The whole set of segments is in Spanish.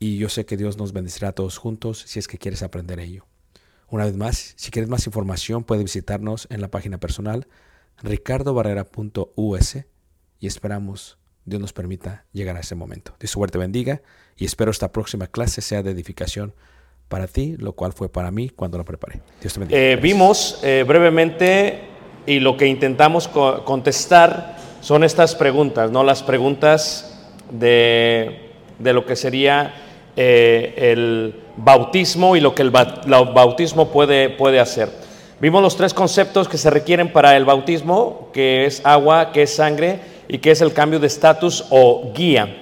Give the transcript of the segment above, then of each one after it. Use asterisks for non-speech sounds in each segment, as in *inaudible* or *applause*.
y yo sé que Dios nos bendecirá a todos juntos si es que quieres aprender ello. Una vez más, si quieres más información, puedes visitarnos en la página personal ricardobarrera.us y esperamos Dios nos permita llegar a ese momento. Dios suerte bendiga y espero esta próxima clase sea de edificación para ti, lo cual fue para mí cuando la preparé. Dios te bendiga. Eh, vimos eh, brevemente y lo que intentamos co- contestar son estas preguntas, ¿no? Las preguntas de, de lo que sería eh, el bautismo y lo que el bautismo puede, puede hacer. Vimos los tres conceptos que se requieren para el bautismo, que es agua, que es sangre y que es el cambio de estatus o guía.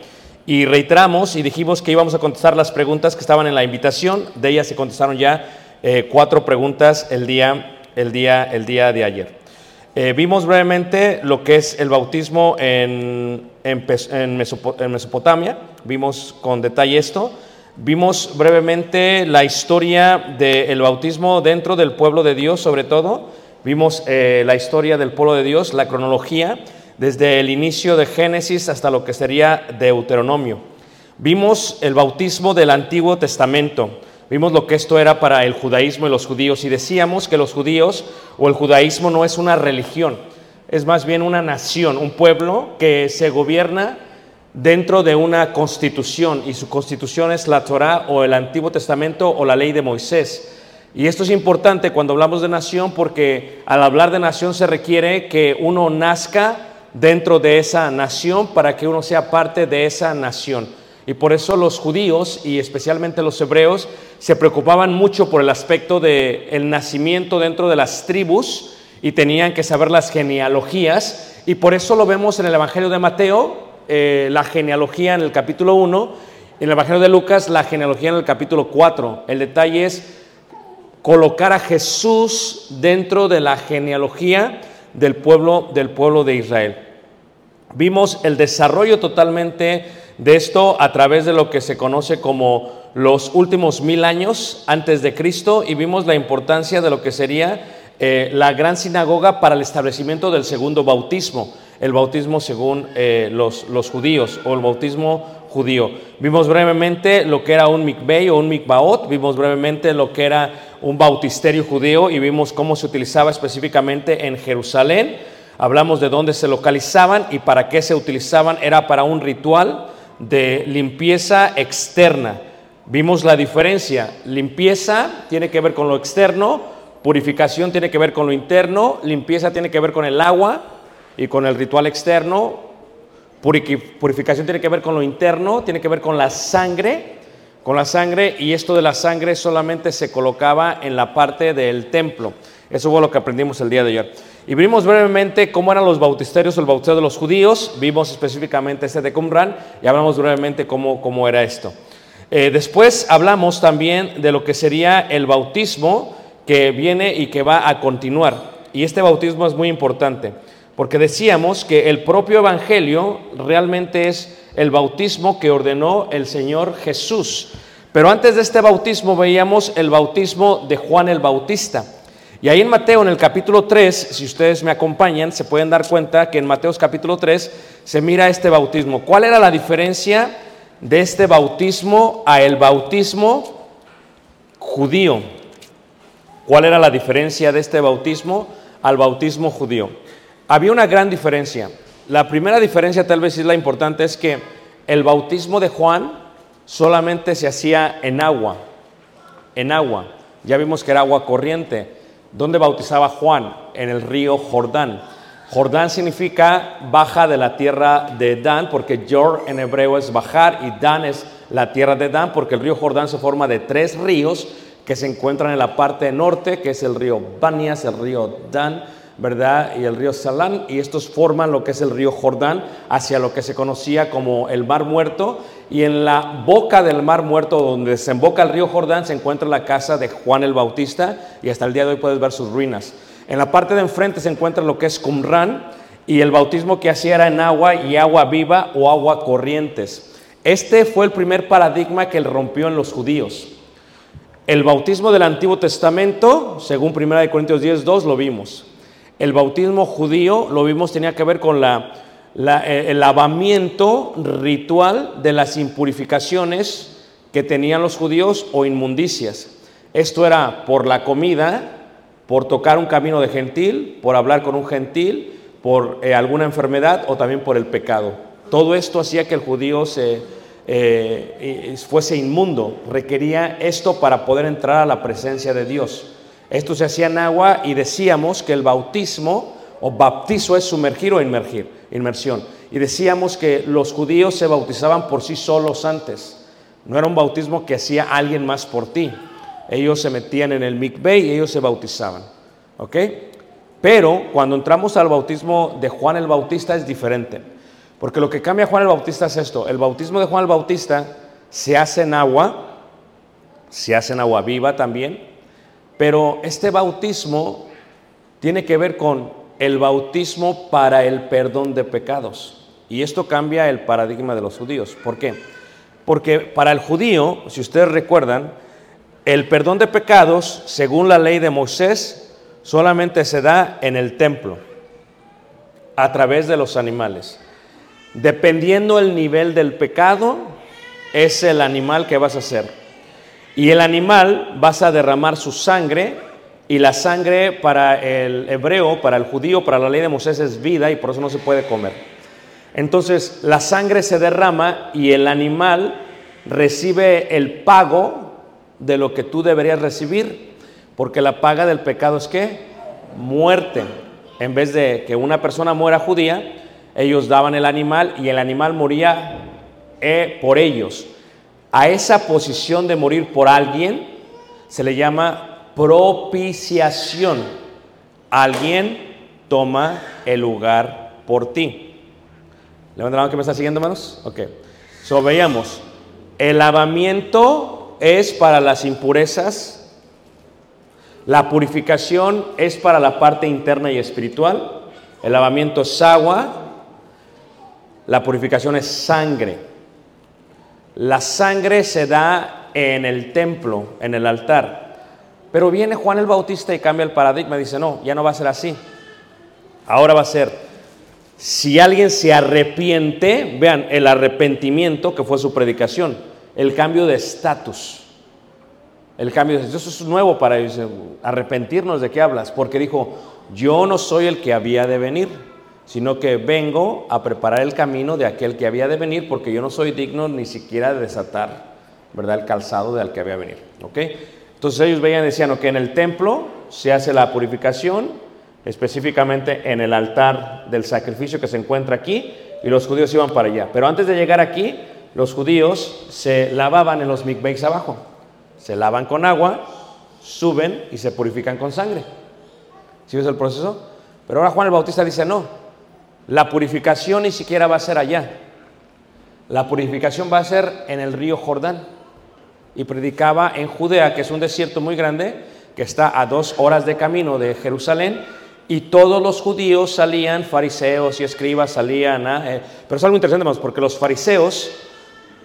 Y reiteramos y dijimos que íbamos a contestar las preguntas que estaban en la invitación. De ellas se contestaron ya eh, cuatro preguntas el día, el día, el día de ayer. Eh, vimos brevemente lo que es el bautismo en, en en Mesopotamia. Vimos con detalle esto. Vimos brevemente la historia del bautismo dentro del pueblo de Dios, sobre todo. Vimos eh, la historia del pueblo de Dios, la cronología, desde el inicio de Génesis hasta lo que sería Deuteronomio. Vimos el bautismo del Antiguo Testamento. Vimos lo que esto era para el judaísmo y los judíos y decíamos que los judíos o el judaísmo no es una religión, es más bien una nación, un pueblo que se gobierna dentro de una constitución y su constitución es la Torah o el Antiguo Testamento o la ley de Moisés. Y esto es importante cuando hablamos de nación porque al hablar de nación se requiere que uno nazca dentro de esa nación para que uno sea parte de esa nación. Y por eso los judíos y especialmente los hebreos se preocupaban mucho por el aspecto del el nacimiento dentro de las tribus y tenían que saber las genealogías. Y por eso lo vemos en el Evangelio de Mateo, eh, la genealogía en el capítulo 1, en el Evangelio de Lucas, la genealogía en el capítulo 4. El detalle es colocar a Jesús dentro de la genealogía del pueblo, del pueblo de Israel. Vimos el desarrollo totalmente de esto a través de lo que se conoce como los últimos mil años antes de Cristo y vimos la importancia de lo que sería eh, la gran sinagoga para el establecimiento del segundo bautismo, el bautismo según eh, los, judíos o el bautismo judío. Vimos brevemente lo que era un mikvei o un mikvaot, vimos brevemente lo que era un bautisterio judío y vimos cómo se utilizaba específicamente en Jerusalén. Hablamos de dónde se localizaban y para qué se utilizaban. Era para un ritual de limpieza externa. Vimos la diferencia. Limpieza tiene que ver con lo externo, purificación tiene que ver con lo interno, limpieza tiene que ver con el agua y con el ritual externo, Purificación tiene que ver con lo interno, tiene que ver con la sangre, con la sangre, y esto de la sangre solamente se colocaba en la parte del templo. Eso fue lo que aprendimos el día de ayer. Y vimos brevemente cómo eran los bautisterios o el bautizado de los judíos, vimos específicamente este de Qumran y hablamos brevemente cómo, cómo era esto. Eh, después hablamos también de lo que sería el bautismo que viene y que va a continuar. Y este bautismo es muy importante. Porque decíamos que el propio Evangelio realmente es el bautismo que ordenó el Señor Jesús. Pero antes de este bautismo veíamos el bautismo de Juan el Bautista. Y ahí en Mateo, en el capítulo 3, si ustedes me acompañan, se pueden dar cuenta que en Mateo capítulo 3 se mira este bautismo. ¿Cuál era la diferencia de este bautismo a el bautismo judío? ¿Cuál era la diferencia de este bautismo al bautismo judío? Había una gran diferencia. La primera diferencia, tal vez es la importante, es que el bautismo de Juan solamente se hacía en agua, en agua. Ya vimos que era agua corriente. ¿Dónde bautizaba Juan? En el río Jordán. Jordán significa baja de la tierra de Dan, porque Jor en hebreo es bajar y Dan es la tierra de Dan, porque el río Jordán se forma de tres ríos que se encuentran en la parte norte, que es el río Banias, el río Dan ¿verdad? Y el río Salán, y estos forman lo que es el río Jordán hacia lo que se conocía como el Mar Muerto, y en la boca del Mar Muerto, donde desemboca el río Jordán, se encuentra la casa de Juan el Bautista, y hasta el día de hoy puedes ver sus ruinas. En la parte de enfrente se encuentra lo que es Qumran, y el bautismo que hacía era en agua y agua viva o agua corrientes. Este fue el primer paradigma que él rompió en los judíos. El bautismo del Antiguo Testamento, según 1 Corintios 10, 2, lo vimos. El bautismo judío, lo vimos, tenía que ver con la, eh, el lavamiento ritual de las impurificaciones que tenían los judíos o inmundicias. Esto era por la comida, por tocar un camino de gentil, por hablar con un gentil, por eh, alguna enfermedad o también por el pecado. Todo esto hacía que el judío se, eh, fuese inmundo. Requería esto para poder entrar a la presencia de Dios. Esto se hacía en agua y decíamos que el bautismo o bautizo es sumergir o inmergir, inmersión. Y decíamos que los judíos se bautizaban por sí solos antes. No era un bautismo que hacía alguien más por ti. Ellos se metían en el mikveh y ellos se bautizaban. ¿Ok? Pero cuando entramos al bautismo de Juan el Bautista es diferente. Porque lo que cambia Juan el Bautista es esto. El bautismo de Juan el Bautista se hace en agua, se hace en agua viva también, pero este bautismo tiene que ver con el bautismo para el perdón de pecados. Y esto cambia el paradigma de los judíos. ¿Por qué? Porque para el judío, si ustedes recuerdan, el perdón de pecados, según la ley de Moisés, solamente se da en el templo, a través de los animales. Dependiendo el nivel del pecado, es el animal que vas a hacer. Y el animal vas a derramar su sangre y la sangre para el hebreo, para el judío, para la ley de Moisés es vida y por eso no se puede comer. Entonces la sangre se derrama y el animal recibe el pago de lo que tú deberías recibir, porque la paga del pecado es que muerte. En vez de que una persona muera judía, ellos daban el animal y el animal moría eh, por ellos. A esa posición de morir por alguien se le llama propiciación. Alguien toma el lugar por ti. ¿Levanta la mano que me está siguiendo, hermanos? Ok. So, veíamos. El lavamiento es para las impurezas. La purificación es para la parte interna y espiritual. El lavamiento es agua. La purificación es sangre. La sangre se da en el templo, en el altar. Pero viene Juan el Bautista y cambia el paradigma. Dice, no, ya no va a ser así. Ahora va a ser, si alguien se arrepiente, vean, el arrepentimiento que fue su predicación, el cambio de estatus. El cambio de eso es nuevo para. Arrepentirnos de qué hablas, porque dijo, yo no soy el que había de venir, sino que vengo a preparar el camino de aquel que había de venir, porque yo no soy digno ni siquiera de desatar, ¿verdad? El calzado del que había de venir, ¿ok? Entonces ellos veían, decían, que en el templo se hace la purificación, específicamente en el altar del sacrificio que se encuentra aquí, y los judíos iban para allá. Pero antes de llegar aquí, los judíos se lavaban en los mikveis abajo. Se lavan con agua, suben y se purifican con sangre. ¿Sí ves el proceso? Pero ahora Juan el Bautista dice, no, la purificación ni siquiera va a ser allá. La purificación va a ser en el río Jordán. Y predicaba en Judea, que es un desierto muy grande, que está a dos horas de camino de Jerusalén, y todos los judíos salían, fariseos y escribas salían. a- eh, pero es algo interesante, hermanos, porque los fariseos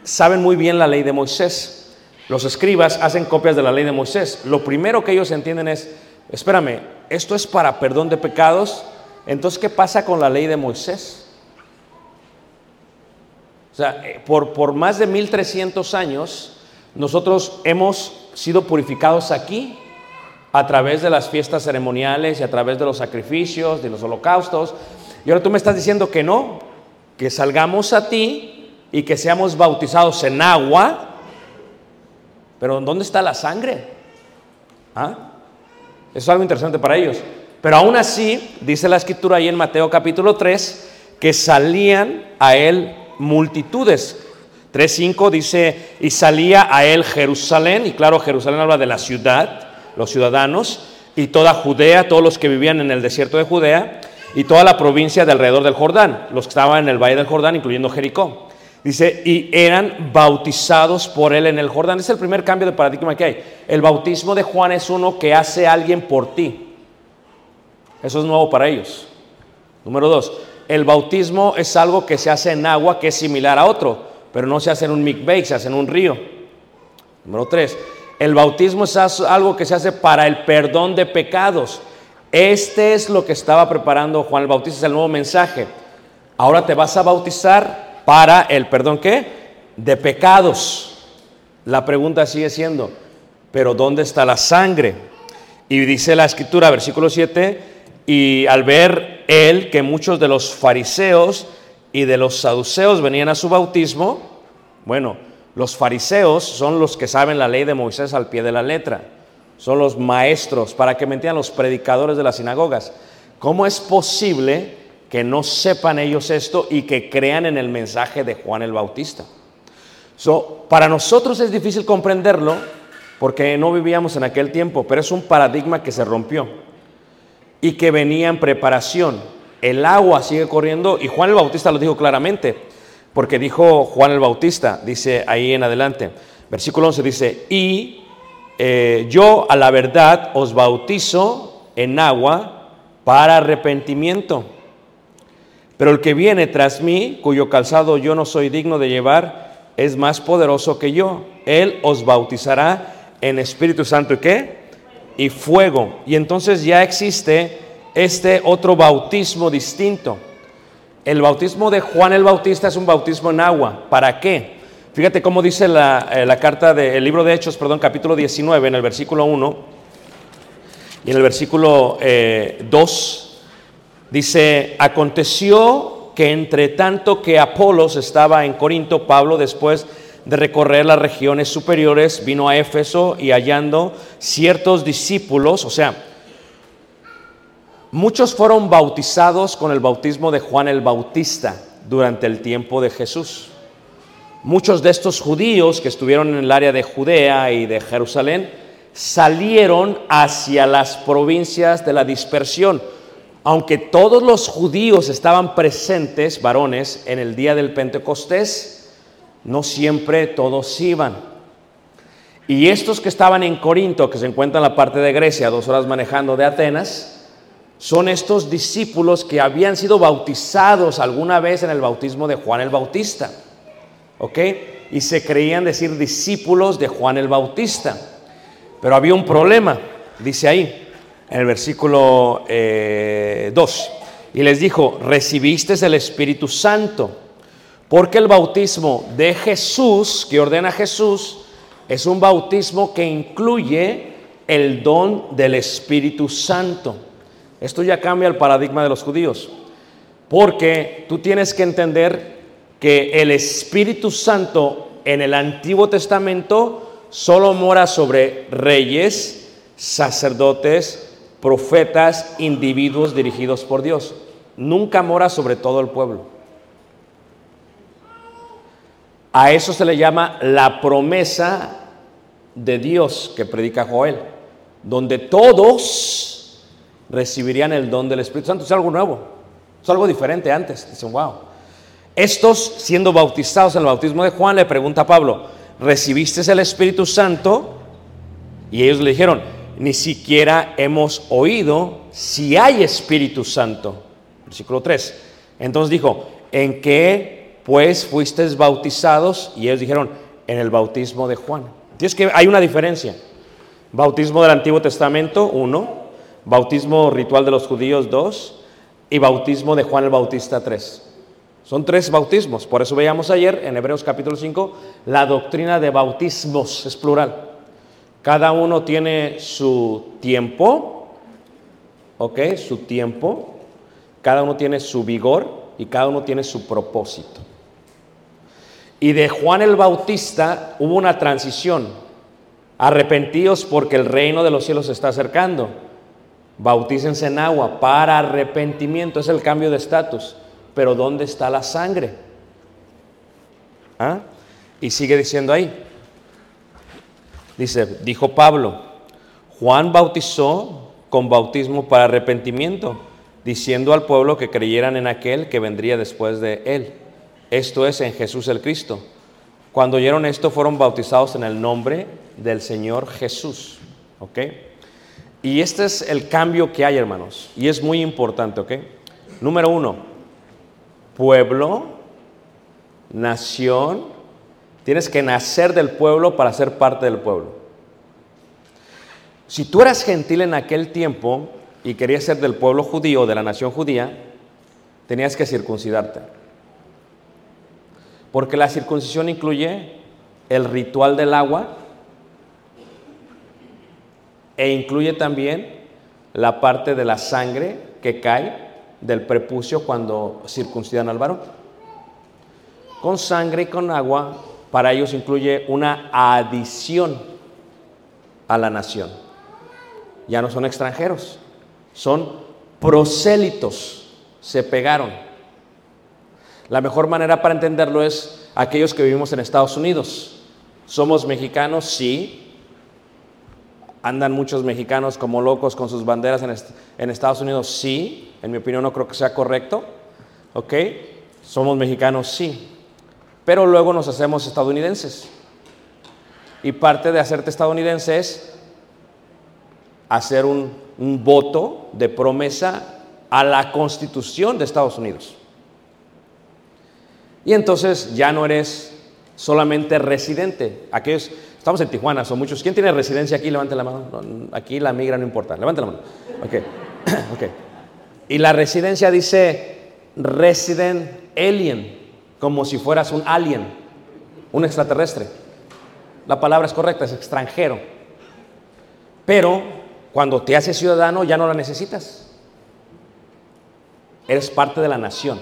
saben muy bien la ley de Moisés. Los escribas hacen copias de la ley de Moisés. Lo primero que ellos entienden es, espérame, esto es para perdón de pecados, entonces ¿qué pasa con la ley de Moisés? O sea, eh, por, por más de 1300 años, nosotros hemos sido purificados aquí a través de las fiestas ceremoniales y a través de los sacrificios, de los holocaustos. Y ahora tú me estás diciendo que no, que salgamos a ti y que seamos bautizados en agua, pero ¿dónde está la sangre? ¿Ah? Eso es algo interesante para ellos. Pero aún así, dice la escritura ahí en Mateo capítulo 3, que salían a él multitudes. 3.5 dice, y salía a él Jerusalén, y claro, Jerusalén habla de la ciudad, los ciudadanos, y toda Judea, todos los que vivían en el desierto de Judea, y toda la provincia de alrededor del Jordán, los que estaban en el valle del Jordán, incluyendo Jericó. Dice, y eran bautizados por él en el Jordán. Es el primer cambio de paradigma que hay. El bautismo de Juan es uno que hace alguien por ti. Eso es nuevo para ellos. Número dos, el bautismo es algo que se hace en agua que es similar a otro, pero no se hace en un mikveh, se hace en un río. Número tres, el bautismo es algo que se hace para el perdón de pecados. Este es lo que estaba preparando Juan el Bautista, es el nuevo mensaje. Ahora te vas a bautizar para el perdón qué? De pecados. La pregunta sigue siendo, pero ¿dónde está la sangre? Y dice la escritura, versículo 7, y al ver él que muchos de los fariseos y de los saduceos venían a su bautismo, bueno, los fariseos son los que saben la ley de Moisés al pie de la letra, son los maestros, para que me entiendan los predicadores de las sinagogas. ¿Cómo es posible que no sepan ellos esto y que crean en el mensaje de Juan el Bautista? So, para nosotros es difícil comprenderlo porque no vivíamos en aquel tiempo, pero es un paradigma que se rompió y que venía en preparación. El agua sigue corriendo y Juan el Bautista lo dijo claramente, porque dijo Juan el Bautista, dice ahí en adelante, versículo 11 dice, y eh, yo a la verdad os bautizo en agua para arrepentimiento. Pero el que viene tras mí, cuyo calzado yo no soy digno de llevar, es más poderoso que yo. Él os bautizará en Espíritu Santo y qué? Y fuego. Y entonces ya existe este otro bautismo distinto. El bautismo de Juan el Bautista es un bautismo en agua. ¿Para qué? Fíjate cómo dice la, eh, la carta del libro de Hechos, perdón, capítulo 19, en el versículo 1 y en el versículo eh, 2. Dice, aconteció que entre tanto que Apolos estaba en Corinto, Pablo después de recorrer las regiones superiores vino a Éfeso y hallando ciertos discípulos, o sea, muchos fueron bautizados con el bautismo de Juan el Bautista durante el tiempo de Jesús. Muchos de estos judíos que estuvieron en el área de Judea y de Jerusalén salieron hacia las provincias de la dispersión. Aunque todos los judíos estaban presentes, varones, en el día del Pentecostés, no siempre todos iban. Y estos que estaban en Corinto, que se encuentran en la parte de Grecia, dos horas manejando de Atenas, son estos discípulos que habían sido bautizados alguna vez en el bautismo de Juan el Bautista. ¿Ok? Y se creían decir discípulos de Juan el Bautista. Pero había un problema, dice ahí, en el versículo 2. Eh, y les dijo, recibiste el Espíritu Santo, porque el bautismo de Jesús, que ordena Jesús, es un bautismo que incluye el don del Espíritu Santo. Esto ya cambia el paradigma de los judíos, porque tú tienes que entender que el Espíritu Santo en el Antiguo Testamento solo mora sobre reyes, sacerdotes, profetas, individuos dirigidos por Dios. Nunca mora sobre todo el pueblo. A eso se le llama la promesa de Dios que predica Joel, donde todos recibirían el don del Espíritu Santo. Es algo nuevo, es algo diferente antes. Dicen, wow. Estos, siendo bautizados en el bautismo de Juan, le pregunta a Pablo, recibiste el Espíritu Santo y ellos le dijeron, ni siquiera hemos oído si hay Espíritu Santo. Versículo 3. Entonces dijo, ¿en qué pues fuisteis bautizados? Y ellos dijeron, en el bautismo de Juan. Entonces que hay una diferencia. Bautismo del Antiguo Testamento, uno. Bautismo ritual de los judíos, dos. Y bautismo de Juan el Bautista, tres. Son tres bautismos. Por eso veíamos ayer en Hebreos capítulo 5 la doctrina de bautismos, es plural. Cada uno tiene su tiempo, ¿ok? Su tiempo. Cada uno tiene su vigor y cada uno tiene su propósito. Y de Juan el Bautista hubo una transición. Arrepentíos porque el reino de los cielos se está acercando. Bautícense en agua para arrepentimiento. Es el cambio de estatus pero ¿dónde está la sangre? ¿Ah? Y sigue diciendo ahí. Dice, dijo Pablo, Juan bautizó con bautismo para arrepentimiento, diciendo al pueblo que creyeran en aquel que vendría después de él. Esto es en Jesús el Cristo. Cuando oyeron esto fueron bautizados en el nombre del Señor Jesús. ¿Ok? Y este es el cambio que hay, hermanos. Y es muy importante, ¿ok? Número uno, pueblo, nación, tienes que nacer del pueblo para ser parte del pueblo. Si tú eras gentil en aquel tiempo y querías ser del pueblo judío, de la nación judía, tenías que circuncidarte. Porque la circuncisión incluye el ritual del agua e incluye también la parte de la sangre que cae del prepucio cuando circuncidan al varón. Con sangre y con agua, para ellos incluye una adición a la nación. Ya no son extranjeros, son prosélitos, se pegaron. La mejor manera para entenderlo es aquellos que vivimos en Estados Unidos. Somos mexicanos, sí, ¿Andan muchos mexicanos como locos con sus banderas en, Estados Unidos? Sí. En mi opinión no creo que sea correcto. ¿Ok? Somos mexicanos, sí. Pero luego nos hacemos estadounidenses. Y parte de hacerte estadounidense es hacer un voto de promesa a la constitución de Estados Unidos. Y entonces ya no eres solamente residente. Aquellos, Estamos en Tijuana, son muchos. ¿Quién tiene residencia aquí? Levante la mano. aquí la migra no importa. Levante la mano. Ok. *coughs* ok. Y la residencia dice resident alien, como si fueras un alien, un extraterrestre. La palabra es correcta, es extranjero. Pero cuando te haces ciudadano ya no la necesitas. Eres parte de la nación.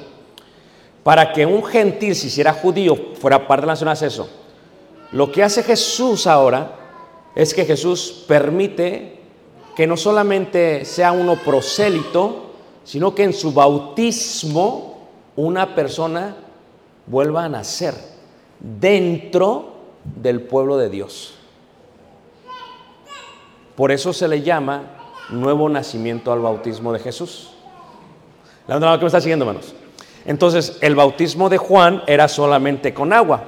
Para que un gentil, si hiciera judío, fuera parte de la nación, eso. Lo que hace Jesús ahora es que Jesús permite que no solamente sea uno prosélito, sino que en su bautismo una persona vuelva a nacer dentro del pueblo de Dios. Por eso se le llama nuevo nacimiento al bautismo de Jesús. ¿La onda que me está siguiendo, hermanos? Entonces, el bautismo de Juan era solamente con agua,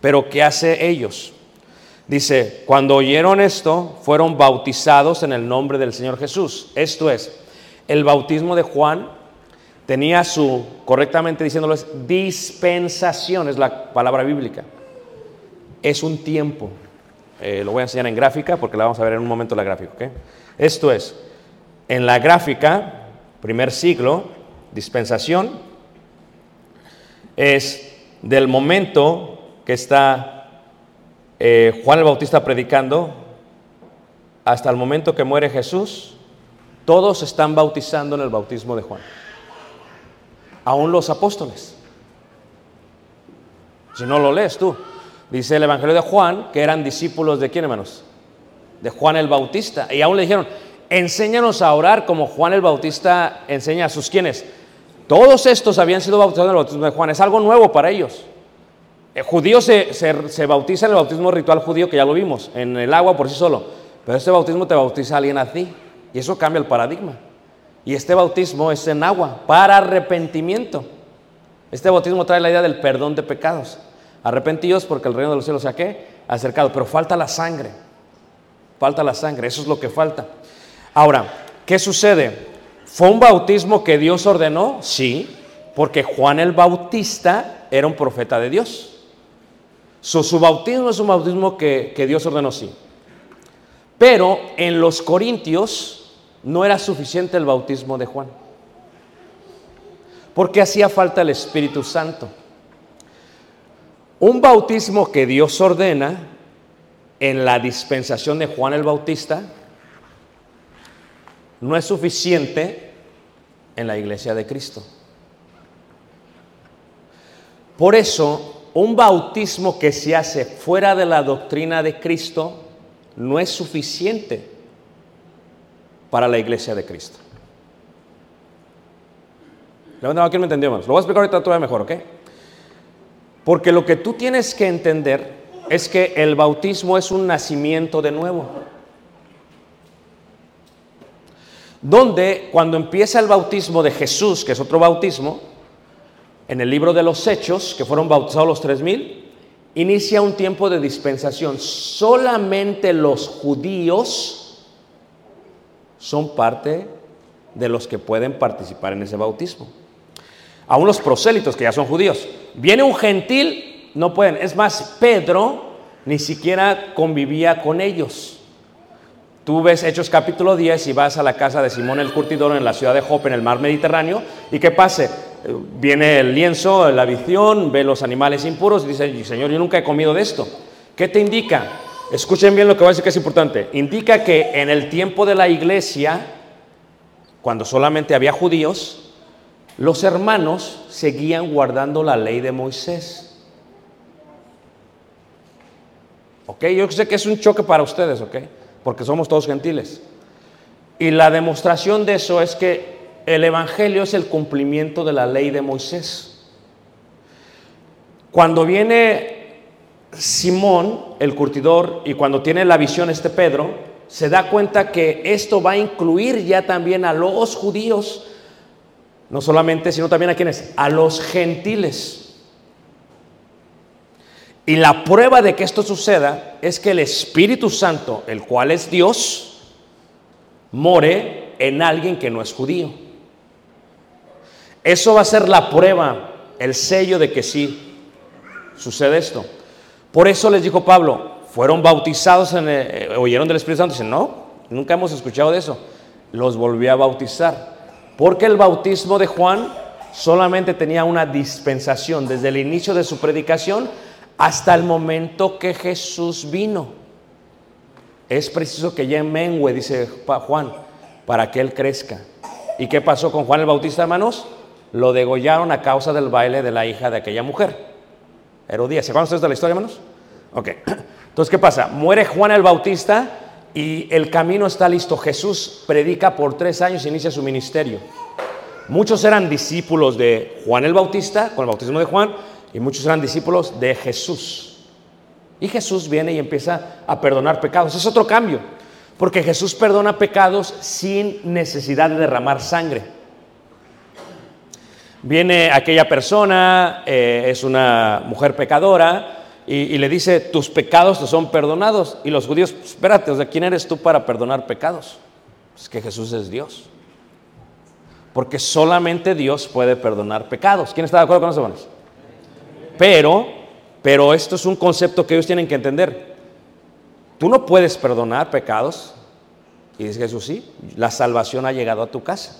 pero ¿qué hace ellos? Dice, cuando oyeron esto, fueron bautizados en el nombre del Señor Jesús. Esto es, el bautismo de Juan tenía su, correctamente diciéndolo, es dispensación, es la palabra bíblica. Es un tiempo. Eh, lo voy a enseñar en gráfica porque la vamos a ver en un momento la gráfica. ¿ok? Esto es, en la gráfica, primer siglo, dispensación, es del momento que está eh, Juan el Bautista predicando hasta el momento que muere Jesús, todos están bautizando en el bautismo de Juan. Aún los apóstoles. Si no lo lees tú. Dice el Evangelio de Juan que eran discípulos de quién, hermanos? De Juan el Bautista. Y aún le dijeron, enséñanos a orar como Juan el Bautista enseña a sus quienes. Todos estos habían sido bautizados en el bautismo de Juan. Es algo nuevo para ellos. El judío se, se, se, bautiza en el bautismo ritual judío, que ya lo vimos, en el agua por sí solo. Pero este bautismo te bautiza alguien a ti. Y eso cambia el paradigma. Y este bautismo es en agua, para arrepentimiento. Este bautismo trae la idea del perdón de pecados. Arrepentidos porque el reino de los cielos se ha qué? Acercado. Pero falta la sangre. Falta la sangre. Eso es lo que falta. Ahora, ¿qué sucede? ¿Fue un bautismo que Dios ordenó? Sí, porque Juan el Bautista era un profeta de Dios. Su bautismo es un bautismo que, que Dios ordenó, sí. Pero en los Corintios no era suficiente el bautismo de Juan. Porque hacía falta el Espíritu Santo. Un bautismo que Dios ordena en la dispensación de Juan el Bautista no es suficiente en la iglesia de Cristo. Por eso, un bautismo que se hace fuera de la doctrina de Cristo no es suficiente para la iglesia de Cristo. Levanta ¿quién me entendió más? Lo voy a explicar ahorita todavía mejor, ¿ok? Porque lo que tú tienes que entender es que el bautismo es un nacimiento de nuevo. Donde cuando empieza el bautismo de Jesús, que es otro bautismo, en el libro de los Hechos, que fueron bautizados los tres mil, inicia un tiempo de dispensación. Solamente los judíos son parte de los que pueden participar en ese bautismo. Aún los prosélitos, que ya son judíos. Viene un gentil, no pueden. Es más, Pedro ni siquiera convivía con ellos. Tú ves Hechos capítulo 10 y vas a la casa de Simón el Curtidor en la ciudad de Jope, en el mar Mediterráneo, y ¿qué pase? Viene el lienzo, la visión, ve los animales impuros y dice, Señor, yo nunca he comido de esto. ¿Qué te indica? Escuchen bien lo que voy a decir que es importante. Indica que en el tiempo de la iglesia, cuando solamente había judíos, los hermanos seguían guardando la ley de Moisés. ¿Ok? Yo sé que es un choque para ustedes, ¿ok? Porque somos todos gentiles. Y la demostración de eso es que el Evangelio es el cumplimiento de la ley de Moisés. Cuando viene Simón, el curtidor, y cuando tiene la visión este Pedro, se da cuenta que esto va a incluir ya también a los judíos, no solamente, sino también a quienes, a los gentiles. Y la prueba de que esto suceda es que el Espíritu Santo, el cual es Dios, more en alguien que no es judío. Eso va a ser la prueba, el sello de que sí sucede esto. Por eso les dijo Pablo, fueron bautizados, en el, oyeron del Espíritu Santo. Dicen, no, nunca hemos escuchado de eso. Los volvió a bautizar. Porque el bautismo de Juan solamente tenía una dispensación desde el inicio de su predicación hasta el momento que Jesús vino. Es preciso que ya mengue, dice Juan, para que él crezca. ¿Y qué pasó con Juan el Bautista, hermanos? lo degollaron a causa del baile de la hija de aquella mujer, Herodías. ¿Se acuerdan ustedes de la historia, hermanos? Ok. *clears throat* Entonces, ¿qué pasa? Muere Juan el Bautista y el camino está listo. Jesús predica por tres años e inicia su ministerio. Muchos eran discípulos de Juan el Bautista, con el bautismo de Juan, y muchos eran discípulos de Jesús. Y Jesús viene y empieza a perdonar pecados. Es otro cambio, porque Jesús perdona pecados sin necesidad de derramar sangre. Viene aquella persona, eh, es una mujer pecadora, y, y le dice, tus pecados te son perdonados. Y los judíos, espérate, o sea, ¿quién eres tú para perdonar pecados? Es que Jesús es Dios. Porque solamente Dios puede perdonar pecados. ¿Quién está de acuerdo con eso, hermanos? Pero, pero esto es un concepto que ellos tienen que entender. Tú no puedes perdonar pecados. Y dice Jesús, sí, la salvación ha llegado a tu casa.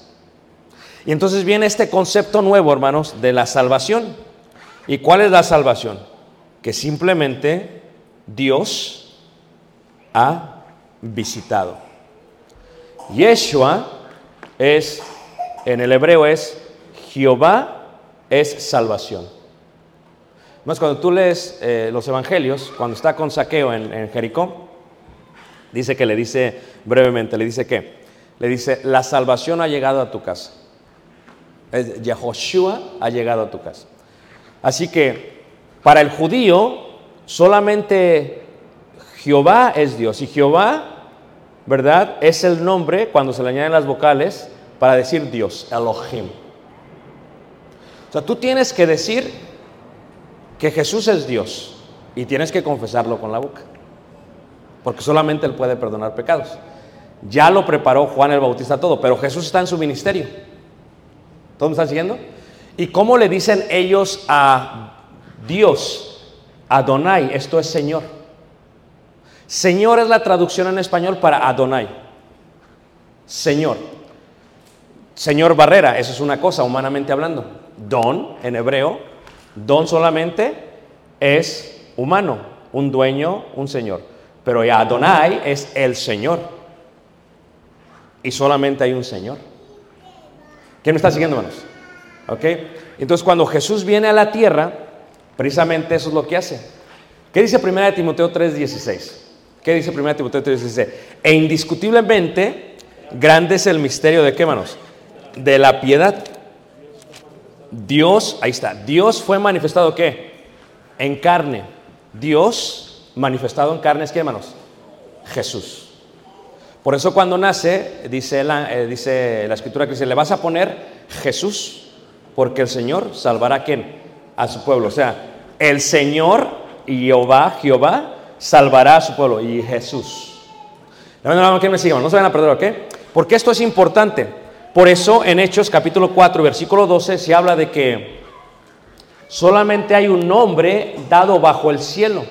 Y entonces viene este concepto nuevo, hermanos, de la salvación. ¿Y cuál es la salvación? Que simplemente Dios ha visitado. Yeshua es, en el hebreo es, Jehová es salvación. Más cuando tú lees eh, los evangelios, cuando está con saqueo en, Jericó, dice que le dice brevemente, le dice que, le dice, la salvación ha llegado a tu casa. Es, Yehoshua ha llegado a tu casa. Así que para el judío solamente Jehová es Dios y Jehová, ¿verdad? Es el nombre cuando se le añaden las vocales para decir Dios, Elohim. O sea, tú tienes que decir que Jesús es Dios y tienes que confesarlo con la boca, porque solamente Él puede perdonar pecados. Ya lo preparó Juan el Bautista todo, pero Jesús está en su ministerio. ¿Todos me están siguiendo? ¿Y cómo le dicen ellos a Dios? Adonai, esto es Señor. Señor es la traducción en español para Adonai. Señor. Señor Barrera, eso es una cosa humanamente hablando. Don, en hebreo, don solamente es humano, un dueño, un señor. Pero Adonai es el Señor. Y solamente hay un Señor. ¿Quién me está siguiendo, hermanos? ¿Ok? Entonces, cuando Jesús viene a la tierra, precisamente eso es lo que hace. ¿Qué dice 1 Timoteo 3:16? ¿Qué dice 1 Timoteo 3:16? E indiscutiblemente, grande es el misterio de qué, hermanos? De la piedad. Dios, ahí está, Dios fue manifestado qué? En carne. Dios manifestado en carne es qué, hermanos? Jesús. Por eso cuando nace, dice la, eh, dice la escritura que dice, le vas a poner Jesús, porque el Señor salvará a quién? A su pueblo. O sea, el Señor, Jehová, Jehová, salvará a su pueblo. Y Jesús. ¿Quién me sigue? No se van a perder, ¿ok? Porque esto es importante. Por eso en Hechos capítulo 4, versículo 12, se habla de que solamente hay un nombre dado bajo el cielo.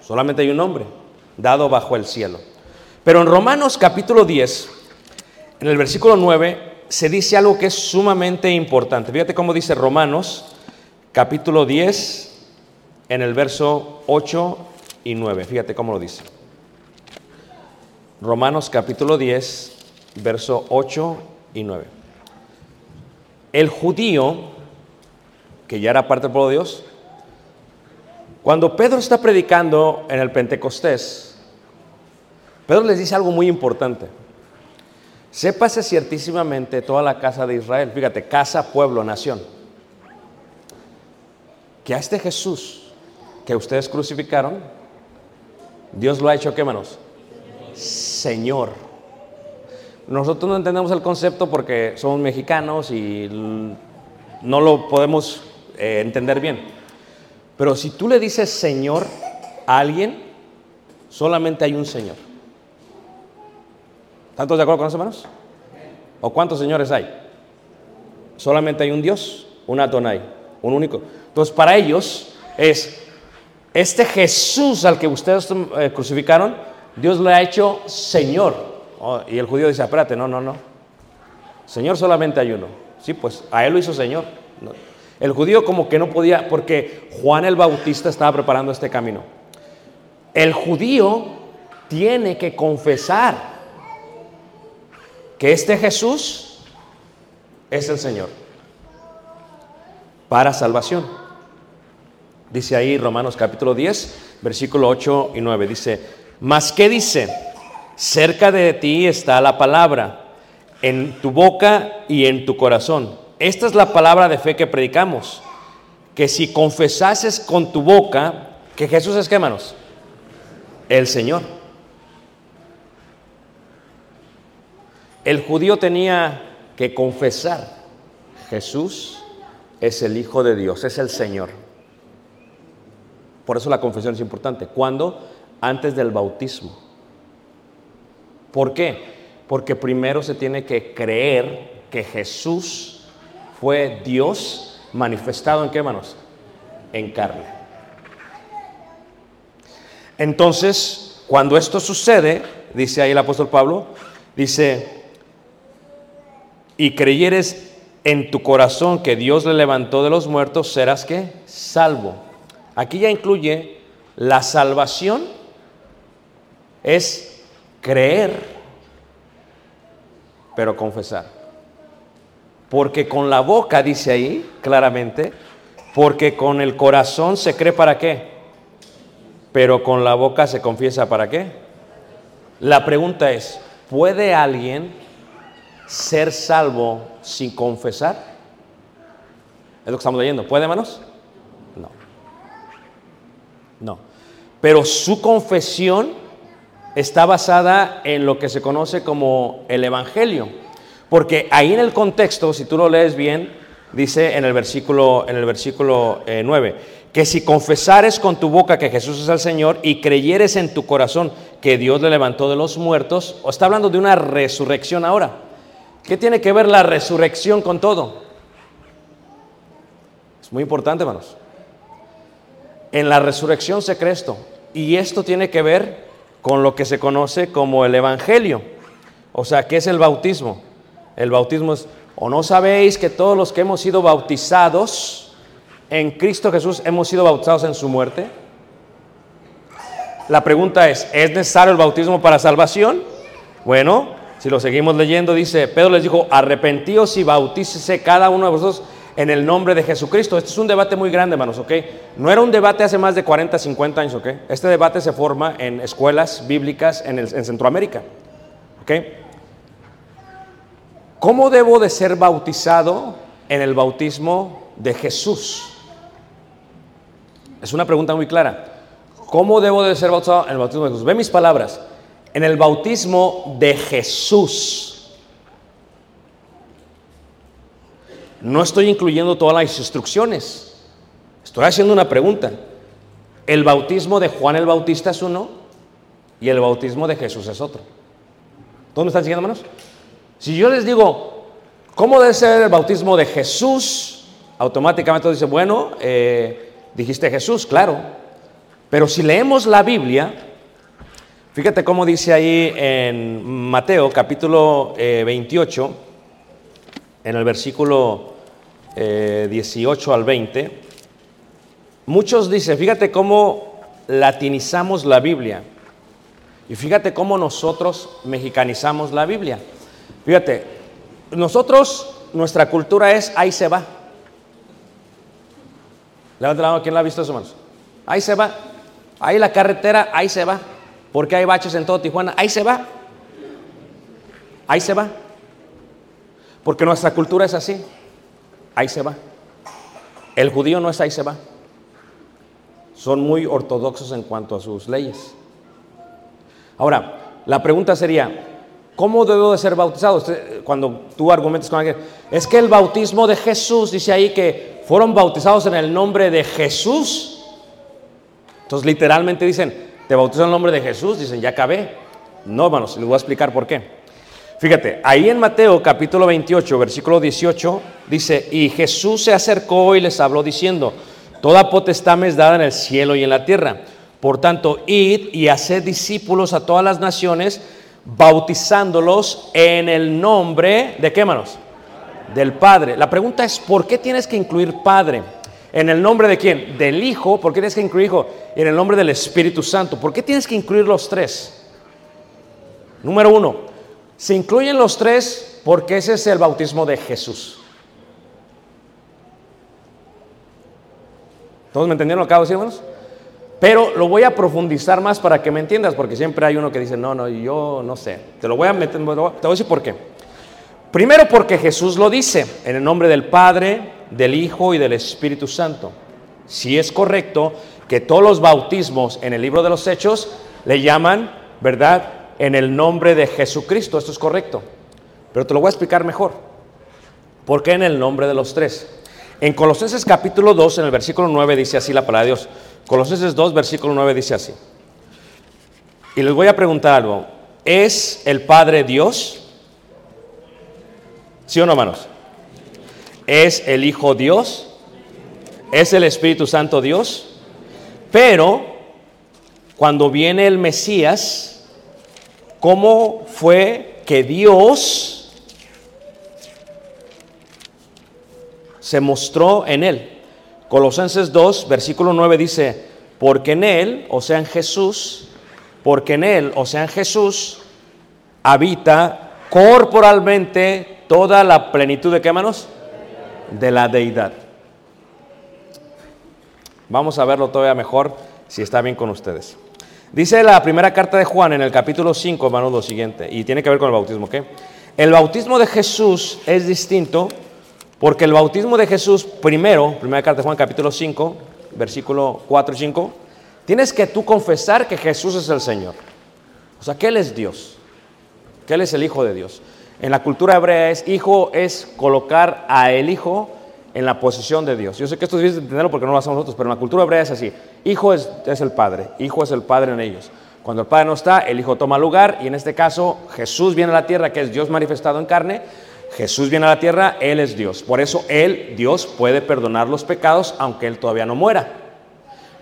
Solamente hay un nombre dado bajo el cielo. Pero en Romanos capítulo 10, en el versículo 9, se dice algo que es sumamente importante. Fíjate cómo dice Romanos capítulo 10, en el verso 8 y 9. Fíjate cómo lo dice. Romanos capítulo 10, verso 8 y 9. El judío, que ya era parte del pueblo de Dios, cuando Pedro está predicando en el Pentecostés, Pedro les dice algo muy importante. Sépase ciertísimamente toda la casa de Israel, fíjate, casa, pueblo, nación, que a este Jesús que ustedes crucificaron, Dios lo ha hecho, ¿qué manos? Señor. Nosotros no entendemos el concepto porque somos mexicanos y no lo podemos eh, entender bien. Pero si tú le dices Señor a alguien, solamente hay un Señor. ¿Tantos de acuerdo con eso, hermanos? ¿O cuántos señores hay? Solamente hay un Dios, un Adonai, un único. Entonces, para ellos es este Jesús al que ustedes eh, crucificaron, Dios le ha hecho Señor. Oh, y el judío dice, espérate, no, no, no. Señor solamente hay uno. Sí, pues a él lo hizo Señor. El judío como que no podía, porque Juan el Bautista estaba preparando este camino. El judío tiene que confesar que este Jesús es el Señor. Para salvación. Dice ahí Romanos capítulo 10, versículo 8 y 9. Dice, mas ¿qué dice? Cerca de ti está la palabra, en tu boca y en tu corazón. Esta es la palabra de fe que predicamos. Que si confesases con tu boca que Jesús es, ¿qué? El Señor. El judío tenía que confesar, Jesús es el Hijo de Dios, es el Señor. Por eso la confesión es importante. ¿Cuándo? Antes del bautismo. ¿Por qué? Porque primero se tiene que creer que Jesús fue Dios manifestado en qué manos? En carne. Entonces, cuando esto sucede, dice ahí el apóstol Pablo, dice, y creyeres en tu corazón que Dios le levantó de los muertos, serás que salvo. Aquí ya incluye la salvación, es creer, pero confesar. Porque con la boca, dice ahí claramente, porque con el corazón se cree para qué, pero con la boca se confiesa para qué. La pregunta es, ¿puede alguien ser salvo sin confesar? Es lo que estamos leyendo. ¿Puede, hermanos? No. No. Pero su confesión está basada en lo que se conoce como el Evangelio. Porque ahí en el contexto, si tú lo lees bien, dice en el versículo, en el versículo 9, que si confesares con tu boca que Jesús es el Señor y creyeres en tu corazón que Dios le levantó de los muertos, o está hablando de una resurrección ahora. ¿Qué tiene que ver la resurrección con todo? Es muy importante, hermanos. En la resurrección se cree esto. Y esto tiene que ver con lo que se conoce como el Evangelio. O sea, ¿qué es el bautismo? El bautismo es, o no sabéis que todos los que hemos sido bautizados en Cristo Jesús hemos sido bautizados en su muerte. La pregunta es, ¿es necesario el bautismo para salvación? Bueno, si lo seguimos leyendo, dice, Pedro les dijo, arrepentíos y bautícese cada uno de vosotros en el nombre de Jesucristo. Este es un debate muy grande, hermanos, ¿ok? No era un debate hace más de 40, 50 años, ¿ok? Este debate se forma en escuelas bíblicas en, el, en Centroamérica, ¿ok? ¿Cómo debo de ser bautizado en el bautismo de Jesús? Es una pregunta muy clara. ¿Cómo debo de ser bautizado en el bautismo de Jesús? Ve mis palabras. En el bautismo de Jesús. No estoy incluyendo todas las instrucciones. Estoy haciendo una pregunta. El bautismo de Juan el Bautista es uno y el bautismo de Jesús es otro. ¿Dónde están siguiendo, hermanos? Si yo les digo, ¿cómo debe ser el bautismo de Jesús? Automáticamente dice, bueno, eh, dijiste Jesús, claro. Pero si leemos la Biblia, fíjate cómo dice ahí en Mateo capítulo eh, 28, en el versículo eh, 18 al 20, muchos dicen, fíjate cómo latinizamos la Biblia. Y fíjate cómo nosotros mexicanizamos la Biblia. Fíjate, nosotros, nuestra cultura es ahí se va. Levanta la mano, ¿quién la ha visto eso, hermanos? Ahí se va. Ahí la carretera, ahí se va. Porque hay baches en todo Tijuana, ahí se va. Ahí se va. Porque nuestra cultura es así. Ahí se va. El judío no es ahí se va. Son muy ortodoxos en cuanto a sus leyes. Ahora, la pregunta sería, ¿Cómo debo de ser bautizado? Cuando tú argumentas con alguien, es que el bautismo de Jesús, dice ahí que fueron bautizados en el nombre de Jesús. Entonces literalmente dicen, te bautizo en el nombre de Jesús, dicen, ya acabé. No, hermanos, les voy a explicar por qué. Fíjate, ahí en Mateo capítulo 28, versículo 18, dice, y Jesús se acercó y les habló diciendo, toda potestad me es dada en el cielo y en la tierra. Por tanto, id y haced discípulos a todas las naciones, bautizándolos en el nombre de qué, hermanos? Del Padre. La pregunta es, ¿por qué tienes que incluir Padre? ¿En el nombre de quién? Del Hijo. ¿Por qué tienes que incluir Hijo? En el nombre del Espíritu Santo. ¿Por qué tienes que incluir los tres? Número uno, se incluyen los tres porque ese es el bautismo de Jesús. ¿Todos me entendieron lo que acabo de decir, hermanos? Pero lo voy a profundizar más para que me entiendas, porque siempre hay uno que dice, no, no, yo no sé. Te lo voy a meter, te voy a decir por qué. Primero porque Jesús lo dice, en el nombre del Padre, del Hijo y del Espíritu Santo. Si es correcto que todos los bautismos en el libro de los Hechos le llaman, ¿verdad? En el nombre de Jesucristo, esto es correcto. Pero te lo voy a explicar mejor. ¿Por qué en el nombre de los tres? En Colosenses capítulo 2, en el versículo 9, dice así la palabra de Dios. Colosenses 2, versículo 9 dice así. Y les voy a preguntar algo. ¿Es el Padre Dios? ¿Sí o no, hermanos? ¿Es el Hijo Dios? ¿Es el Espíritu Santo Dios? Pero cuando viene el Mesías, ¿cómo fue que Dios se mostró en él? Colosenses 2, versículo 9 dice, porque en él, o sea en Jesús, porque en él, o sea en Jesús, habita corporalmente toda la plenitud de qué manos? De la deidad. Vamos a verlo todavía mejor si está bien con ustedes. Dice la primera carta de Juan en el capítulo 5, hermanos, lo siguiente, y tiene que ver con el bautismo, ¿qué? El bautismo de Jesús es distinto porque el bautismo de Jesús, primero, primera carta de Juan, capítulo 5, versículo 4 y 5, tienes que tú confesar que Jesús es el Señor. O sea, que Él es Dios, que Él es el Hijo de Dios. En la cultura hebrea es hijo, es colocar a el Hijo en la posición de Dios. Yo sé que esto es difícil de entenderlo porque no lo hacemos nosotros, pero en la cultura hebrea es así. Hijo es, es el Padre, Hijo es el Padre en ellos. Cuando el Padre no está, el Hijo toma lugar y en este caso Jesús viene a la tierra, que es Dios manifestado en carne. Jesús viene a la tierra, Él es Dios. Por eso Él, Dios, puede perdonar los pecados aunque Él todavía no muera.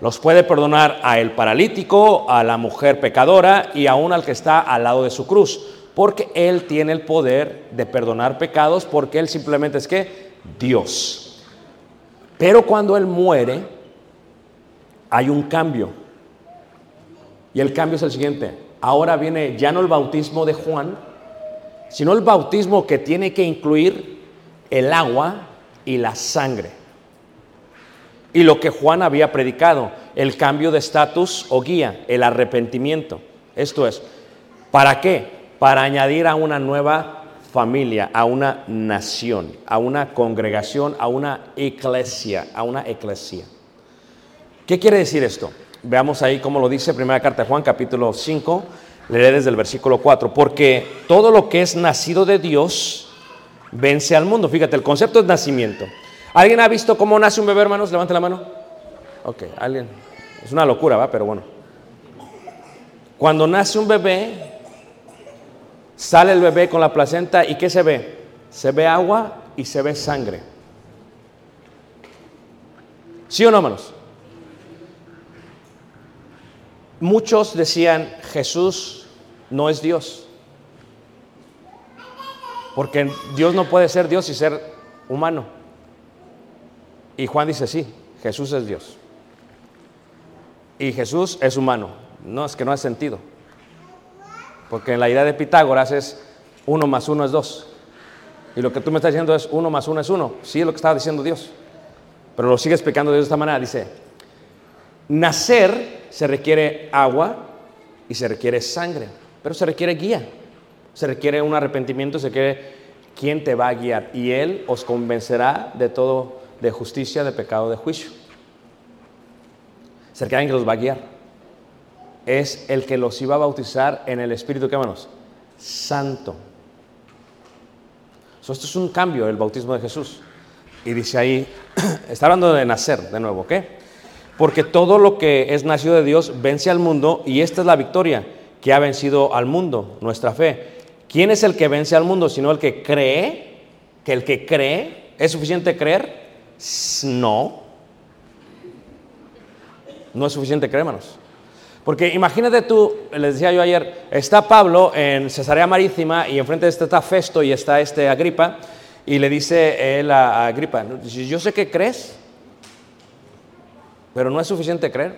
Los puede perdonar a el paralítico, a la mujer pecadora y aún al que está al lado de su cruz. Porque Él tiene el poder de perdonar pecados porque Él simplemente es que Dios. Pero cuando Él muere, hay un cambio. Y el cambio es el siguiente. Ahora viene ya no el bautismo de Juan, sino el bautismo que tiene que incluir el agua y la sangre. Y lo que Juan había predicado, el cambio de estatus o guía, el arrepentimiento. Esto es, ¿para qué? Para añadir a una nueva familia, a una nación, a una congregación, a una iglesia, a una eclesia. ¿Qué quiere decir esto? Veamos ahí cómo lo dice primera carta de Juan, capítulo 5, leeré desde el versículo 4, porque todo lo que es nacido de Dios vence al mundo. Fíjate, el concepto es nacimiento. ¿Alguien ha visto cómo nace un bebé, hermanos? Levante la mano. Ok, alguien. Es una locura, ¿va? Pero bueno. Cuando nace un bebé, sale el bebé con la placenta y ¿qué se ve? Se ve agua y se ve sangre. ¿Sí o no, hermanos? Muchos decían, Jesús no es Dios. Porque Dios no puede ser Dios y ser humano. Y Juan dice, sí, Jesús es Dios. Y Jesús es humano. No, es que no hace sentido. Porque en la idea de Pitágoras es uno más uno es dos. Y lo que tú me estás diciendo es uno más uno es uno. Sí es lo que estaba diciendo Dios. Pero lo sigue explicando Dios de esta manera. Dice, nacer se requiere agua y se requiere sangre. Pero se requiere guía. Se requiere un arrepentimiento, se requiere quién te va a guiar. Y Él os convencerá de todo, de justicia, de pecado, de juicio. Se requiere alguien que los va a guiar es el que los iba a bautizar en el Espíritu, ¿qué hermanos? Santo. So, esto es un cambio, el bautismo de Jesús. Y dice ahí, *clears throat* está hablando de nacer de nuevo, ¿qué? Porque todo lo que es nacido de Dios vence al mundo y esta es la victoria que ha vencido al mundo, nuestra fe. ¿Quién es el que vence al mundo? Sino el que cree, que el que cree, ¿es suficiente creer? No. No es suficiente creer, hermanos. Porque imagínate tú, les decía yo ayer, está Pablo en Cesarea Marítima y enfrente de este está Festo y está este Agripa y le dice él a, Agripa, yo sé que crees, pero no es suficiente creer.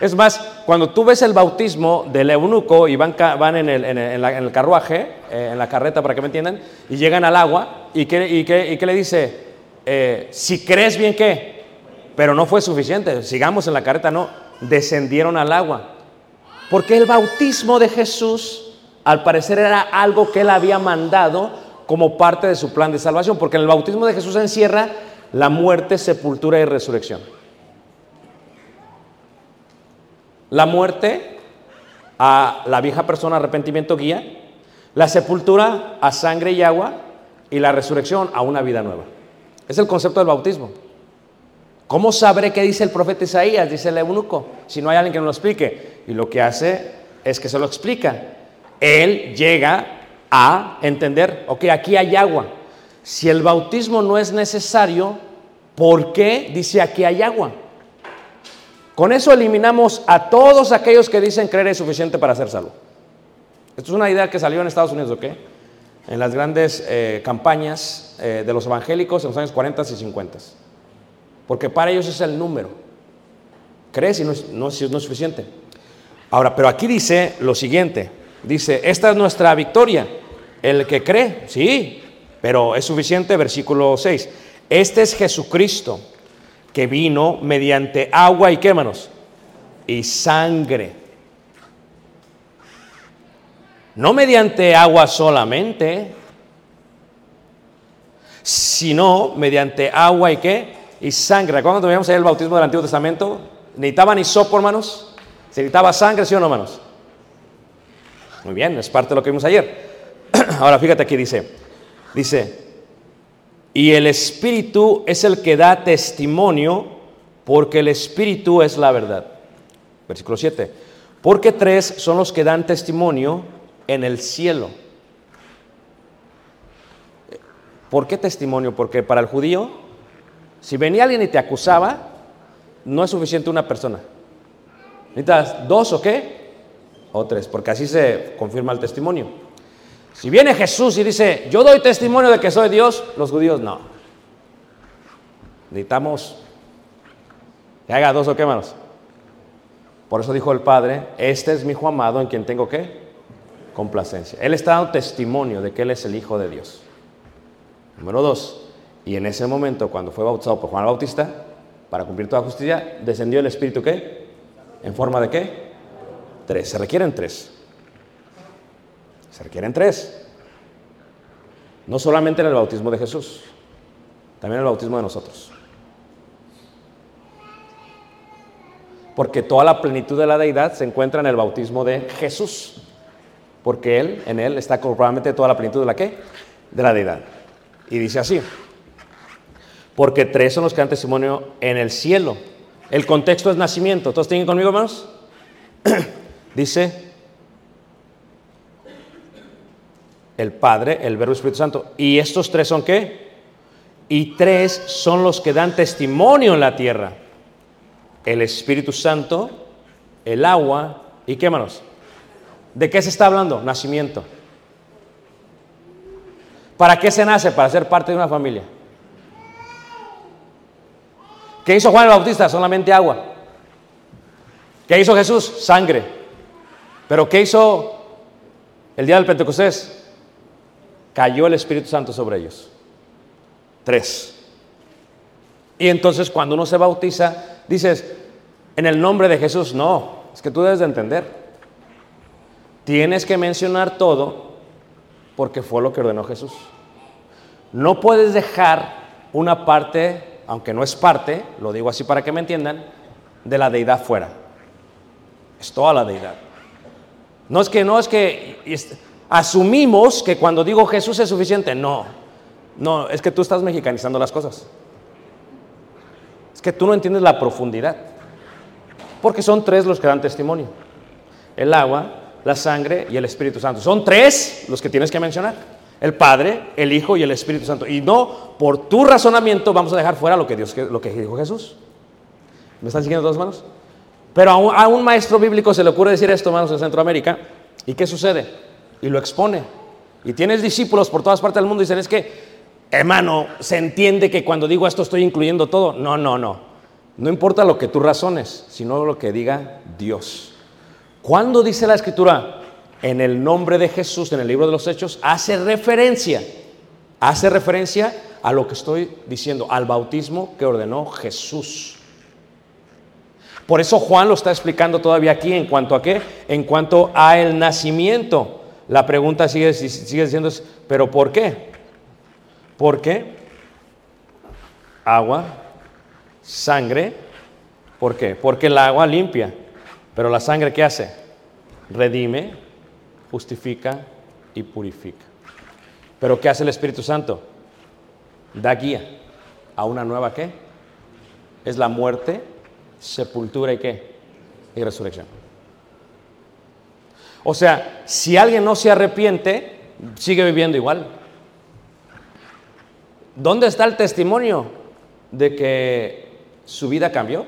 Es más, cuando tú ves el bautismo del eunuco y van, van en, el, en, el, en, el, carruaje, eh, en la carreta para que me entiendan, y llegan al agua, ¿y qué, y qué, y qué le dice? eh, si crees bien qué, pero no fue suficiente, sigamos en la carreta, no, descendieron al agua. Porque el bautismo de Jesús, al parecer, era algo que él había mandado como parte de su plan de salvación, porque en el bautismo de Jesús encierra la muerte, sepultura y resurrección. La muerte a la vieja persona, arrepentimiento guía, la sepultura a sangre y agua y la resurrección a una vida nueva. Es el concepto del bautismo. ¿Cómo sabré qué dice el profeta Isaías? Dice el eunuco, si no hay alguien que nos lo explique. Y lo que hace es que se lo explica. Él llega a entender, ok, aquí hay agua. Si el bautismo no es necesario, ¿por qué dice aquí hay agua? Con eso eliminamos a todos aquellos que dicen creer es suficiente para ser salvo. Esto es una idea que salió en Estados Unidos, ¿ok? En las grandes eh, campañas eh, de los evangélicos en los años 40 y 50. Porque para ellos es el número. Crees y no es, no no es suficiente. Ahora, pero aquí dice lo siguiente. Dice, esta es nuestra victoria. El que cree, sí, pero es suficiente, versículo 6. Este es Jesucristo, que vino mediante agua y qué, manos? Y sangre. No mediante agua solamente, sino mediante agua y qué? Y sangre. ¿Cuándo veíamos ahí el bautismo del Antiguo Testamento? ¿Necesitaban hisopo, hermanos? ¿Se necesitaba sangre, sí o no, hermanos? Muy bien, es parte de lo que vimos ayer. *clears throat* Ahora fíjate aquí dice, dice, y el Espíritu es el que da testimonio, porque el Espíritu es la verdad. Versículo 7. Porque tres son los que dan testimonio en el cielo. ¿Por qué testimonio? Porque para el judío, si venía alguien y te acusaba, no es suficiente una persona. Necesitas dos o qué? O tres, porque así se confirma el testimonio. Si viene Jesús y dice, yo doy testimonio de que soy Dios, los judíos no. Necesitamos que haga dos o qué, hermanos. Por eso dijo el Padre, este es mi hijo amado en quien tengo qué? Complacencia. Él está dando testimonio de que Él es el Hijo de Dios. Número dos, y en ese momento, cuando fue bautizado por Juan Bautista, para cumplir toda justicia, descendió el Espíritu qué? ¿En forma de qué? Tres. Se requieren tres. Se requieren tres. No solamente en el bautismo de Jesús, también en el bautismo de nosotros. Porque toda la plenitud de la deidad se encuentra en el bautismo de Jesús. Porque Él, en Él está probablemente toda la plenitud de la qué? De la deidad. Y dice así, porque tres son los que dan testimonio en el cielo. El contexto es nacimiento. ¿Todos tienen conmigo, hermanos? *clears throat* dice el Padre, el Verbo Espíritu Santo. ¿Y estos tres son qué? Y tres son los que dan testimonio en la tierra. El Espíritu Santo, el agua y qué, hermanos? ¿De qué se está hablando? Nacimiento. ¿Para qué se nace? Para ser parte de una familia. ¿Qué hizo Juan el Bautista? Solamente agua. ¿Qué hizo Jesús? Sangre. ¿Pero qué hizo el día del Pentecostés? Cayó el Espíritu Santo sobre ellos. Tres. Y entonces cuando uno se bautiza, dices, en el nombre de Jesús, no, es que tú debes de entender. Tienes que mencionar todo porque fue lo que ordenó Jesús. No puedes dejar una parte, aunque no es parte, lo digo así para que me entiendan, de la deidad fuera. Es toda la deidad. No es que, no es que asumimos que cuando digo Jesús es suficiente. No, no, es que tú estás mexicanizando las cosas. Es que tú no entiendes la profundidad. Porque son tres los que dan testimonio. El agua, la sangre y el Espíritu Santo. Son tres los que tienes que mencionar. El Padre, el Hijo y el Espíritu Santo. Y no, por tu razonamiento vamos a dejar fuera lo que, dijo Jesús. ¿Me están siguiendo todas manos? Pero a un, a un maestro bíblico se le ocurre decir esto, hermanos, en Centroamérica. ¿Y qué sucede? Y lo expone. Y tienes discípulos por todas partes del mundo y dicen, es que, hermano, se entiende que cuando digo esto estoy incluyendo todo. No, no, no. No importa lo que tú razones, sino lo que diga Dios. ¿Cuándo dice la escritura? En el nombre de Jesús, en el libro de los Hechos, hace referencia, hace referencia a lo que estoy diciendo, al bautismo que ordenó Jesús. Por eso Juan lo está explicando todavía aquí en cuanto a qué, en cuanto a el nacimiento. La pregunta sigue, sigue diciendo, es, ¿pero por qué? ¿Por qué? Agua, sangre, ¿por qué? Porque el agua limpia, pero la sangre ¿qué hace? Redime, justifica y purifica. Pero ¿qué hace el Espíritu Santo? Da guía a una nueva qué? Es la muerte, sepultura y qué? Y resurrección. O sea, si alguien no se arrepiente, sigue viviendo igual. ¿Dónde está el testimonio de que su vida cambió?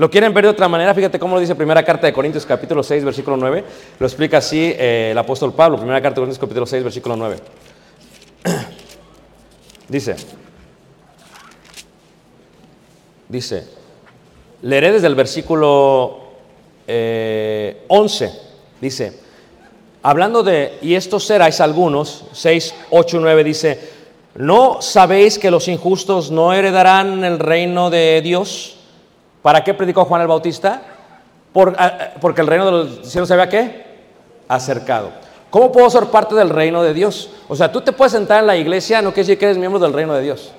¿Lo quieren ver de otra manera? Fíjate cómo lo dice primera carta de Corintios capítulo 6, versículo 9. Lo explica así eh, el apóstol Pablo, primera carta de Corintios capítulo 6, versículo 9. *clears throat* Dice, dice, leeré desde el versículo eh, 11, dice, hablando de, y estos seráis algunos, 6, 8 y 9 dice, ¿no sabéis que los injustos no heredarán el reino de Dios? ¿Para qué predicó Juan el Bautista? Por, ah, porque el reino de los cielos se había qué? Acercado. ¿Cómo puedo ser parte del reino de Dios? O sea, tú te puedes sentar en la iglesia, no quiere decir que eres miembro del reino de Dios.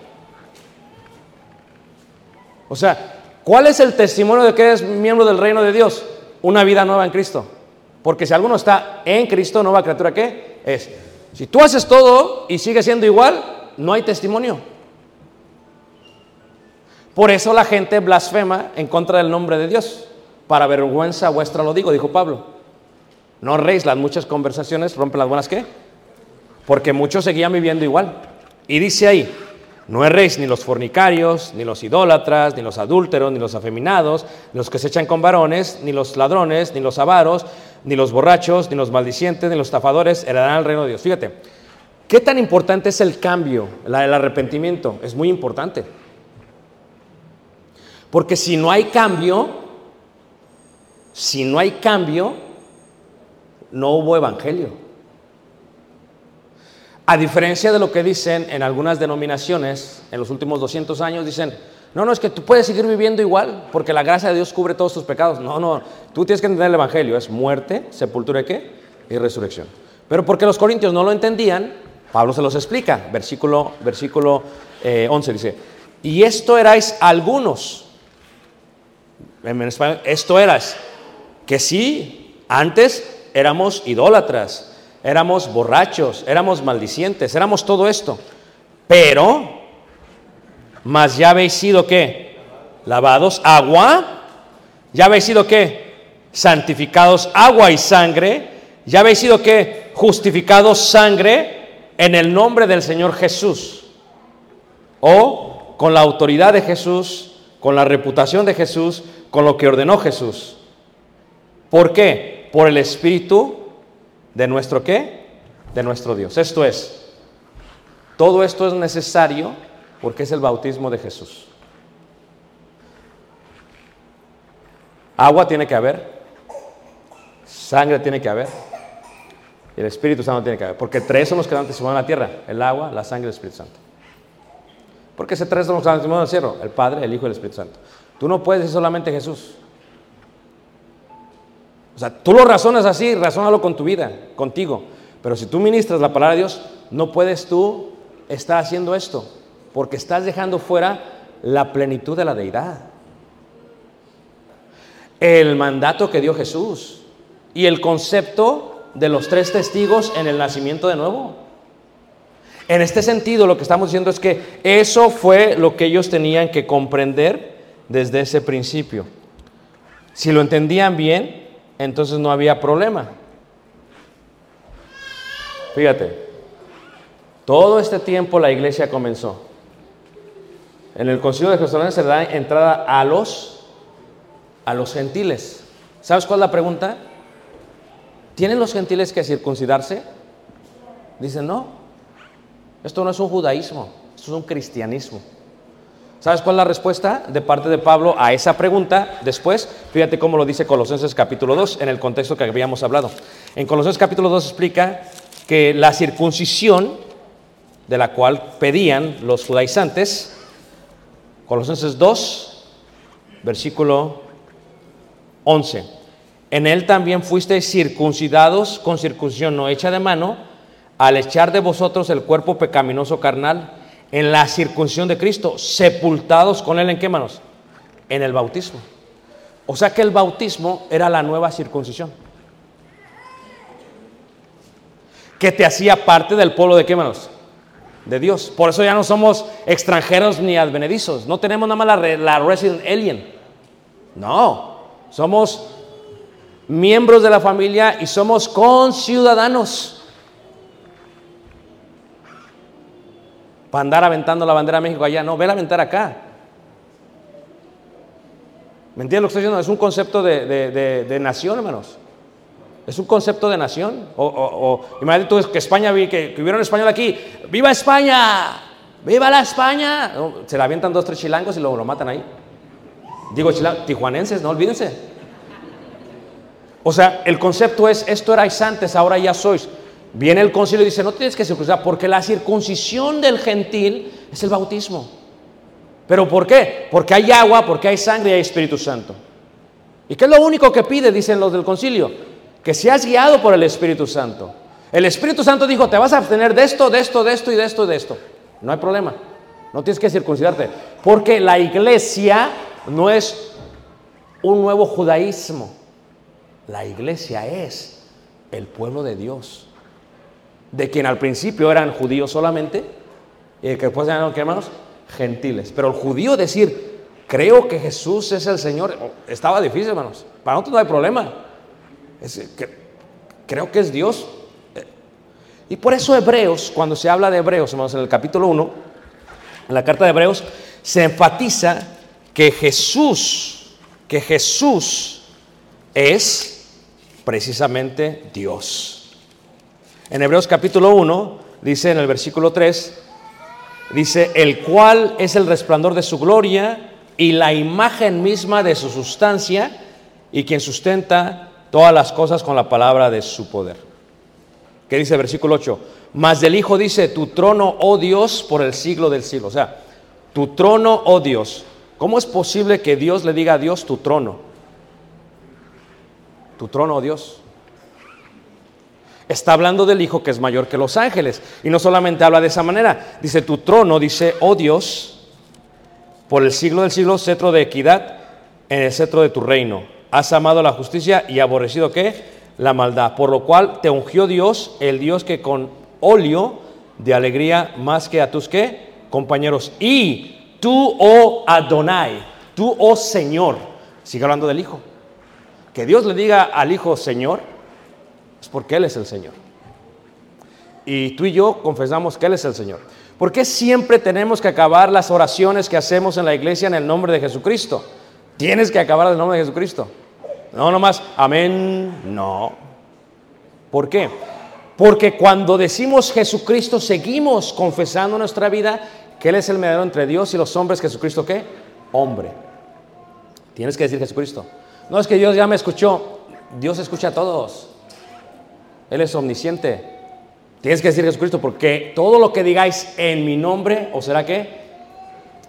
O sea, ¿cuál es el testimonio de que eres miembro del reino de Dios? Una vida nueva en Cristo. Porque si alguno está en Cristo, nueva criatura, ¿qué? Es. Si tú haces todo y sigues siendo igual, no hay testimonio. Por eso la gente blasfema en contra del nombre de Dios. Para vergüenza vuestra lo digo, dijo Pablo. No reis las muchas conversaciones, rompen las buenas qué. Porque muchos seguían viviendo igual. Y dice ahí, no erréis ni los fornicarios, ni los idólatras, ni los adúlteros, ni los afeminados, ni los que se echan con varones, ni los ladrones, ni los avaros, ni los borrachos, ni los maldicientes, ni los estafadores heredarán el reino de Dios. Fíjate, ¿qué tan importante es el cambio, el arrepentimiento? Es muy importante. Porque si no hay cambio, si no hay cambio, no hubo evangelio. A diferencia de lo que dicen en algunas denominaciones en los últimos 200 años, dicen, no, no, es que tú puedes seguir viviendo igual porque la gracia de Dios cubre todos tus pecados. No, no, tú tienes que entender el Evangelio, es muerte, sepultura y qué? Y resurrección. Pero porque los corintios no lo entendían, Pablo se los explica, versículo, versículo eh, 11 dice, y esto erais algunos, esto eras, que sí, antes éramos idólatras, éramos borrachos, éramos maldicientes, éramos todo esto, pero, mas ya habéis sido qué? Lavados agua, ya habéis sido qué? Santificados agua y sangre, ya habéis sido qué? Justificados sangre en el nombre del Señor Jesús. O con la autoridad de Jesús, con la reputación de Jesús, con lo que ordenó Jesús. ¿Por qué? Por el Espíritu de nuestro qué? De nuestro Dios. Esto es, todo esto es necesario porque es el bautismo de Jesús. Agua tiene que haber, sangre tiene que haber, y el Espíritu Santo tiene que haber, porque tres son los que dan testimonio en la tierra, el agua, la sangre y el Espíritu Santo. Porque ese tres en el cielo, el Padre, el Hijo y el Espíritu Santo. Tú no puedes decir solamente Jesús. O sea, tú lo razonas así, razónalo con tu vida, contigo. Pero si tú ministras la palabra de Dios, no puedes tú estar haciendo esto, porque estás dejando fuera la plenitud de la deidad. El mandato que dio Jesús y el concepto de los tres testigos en el nacimiento de nuevo. En este sentido, lo que estamos diciendo es que eso fue lo que ellos tenían que comprender desde ese principio. Si lo entendían bien, entonces no había problema. Fíjate, todo este tiempo la iglesia comenzó. En el concilio de Jerusalén se le da entrada a los, a los gentiles. ¿Sabes cuál es la pregunta? ¿Tienen los gentiles que circuncidarse? Dicen, no, esto no es un judaísmo, esto es un cristianismo. ¿Sabes cuál es la respuesta de parte de Pablo a esa pregunta? Después, fíjate cómo lo dice Colosenses capítulo 2, en el contexto que habíamos hablado. En Colosenses capítulo 2 explica que la circuncisión de la cual pedían los judaizantes. Colosenses 2, versículo 11. En él también fuisteis circuncidados con circuncisión no hecha de mano, al echar de vosotros el cuerpo pecaminoso carnal en la circuncisión de Cristo, sepultados con él en qué manos? En el bautismo. O sea que el bautismo era la nueva circuncisión. Que te hacía parte del pueblo de qué manos? De Dios. Por eso ya no somos extranjeros ni advenedizos. No tenemos nada más la, la resident alien. No. Somos miembros de la familia y somos conciudadanos. Para andar aventando la bandera de México allá, no, vela a aventar acá. ¿Me entiendes lo que estoy diciendo? Es un concepto de, de- de- nación, hermanos. Es un concepto de nación. O, imagínate tú que España, que, que hubiera un español aquí. ¡Viva España! ¡Viva la España! Se la avientan dos, tres chilangos y luego lo matan ahí. Digo chilang- tijuanenses, no olvídense. O sea, el concepto es, esto erais antes, ahora ya sois. Viene el concilio y dice, no tienes que circuncidar, porque la circuncisión del gentil es el bautismo. ¿Pero por qué? Porque hay agua, porque hay sangre y hay Espíritu Santo. ¿Y qué es lo único que pide, dicen los del concilio? Que seas guiado por el Espíritu Santo. El Espíritu Santo dijo, te vas a abstener de esto, de esto, de esto y de esto y de esto. No hay problema. No tienes que circuncidarte. Porque la iglesia no es un nuevo judaísmo. La iglesia es el pueblo de Dios. De quien al principio eran judíos solamente y que después eran, ¿qué hermanos? Gentiles. Pero el judío decir, creo que Jesús es el Señor, estaba difícil, hermanos. Para nosotros no hay problema. Es que- creo que es Dios. Y por eso Hebreos, cuando se habla de Hebreos, hermanos, en el capítulo 1, en la carta de Hebreos, se enfatiza que Jesús, que Jesús es precisamente Dios. En Hebreos capítulo 1, dice en el versículo 3, dice, el cual es el resplandor de su gloria y la imagen misma de su sustancia y quien sustenta todas las cosas con la palabra de su poder. ¿Qué dice el versículo 8? Mas del Hijo dice, tu trono, oh Dios, por el siglo del siglo. O sea, tu trono, oh Dios. ¿Cómo es posible que Dios le diga a Dios tu trono? Tu trono, oh Dios. Está hablando del Hijo que es mayor que los ángeles. Y no solamente habla de esa manera. Dice, tu trono, dice, oh Dios, por el siglo del siglo, cetro de equidad en el cetro de tu reino. Has amado la justicia y aborrecido qué? La maldad. Por lo cual te ungió Dios, el Dios que con óleo de alegría más que a tus qué? Compañeros. Y tú, oh Adonai, tú, oh Señor. Sigue hablando del Hijo. Que Dios le diga al Hijo Señor, es porque Él es el Señor. Y tú y yo confesamos que Él es el Señor. ¿Por qué siempre tenemos que acabar las oraciones que hacemos en la iglesia en el nombre de Jesucristo? Tienes que acabar en el nombre de Jesucristo. No nomás, amén, no. ¿Por qué? Porque cuando decimos Jesucristo, seguimos confesando nuestra vida que Él es el mediador entre Dios y los hombres. ¿Jesucristo qué? Hombre. Tienes que decir Jesucristo. No es que Dios ya me escuchó. Dios escucha a todos. Él es omnisciente. Tienes que decir Jesucristo porque todo lo que digáis en mi nombre, ¿o será qué?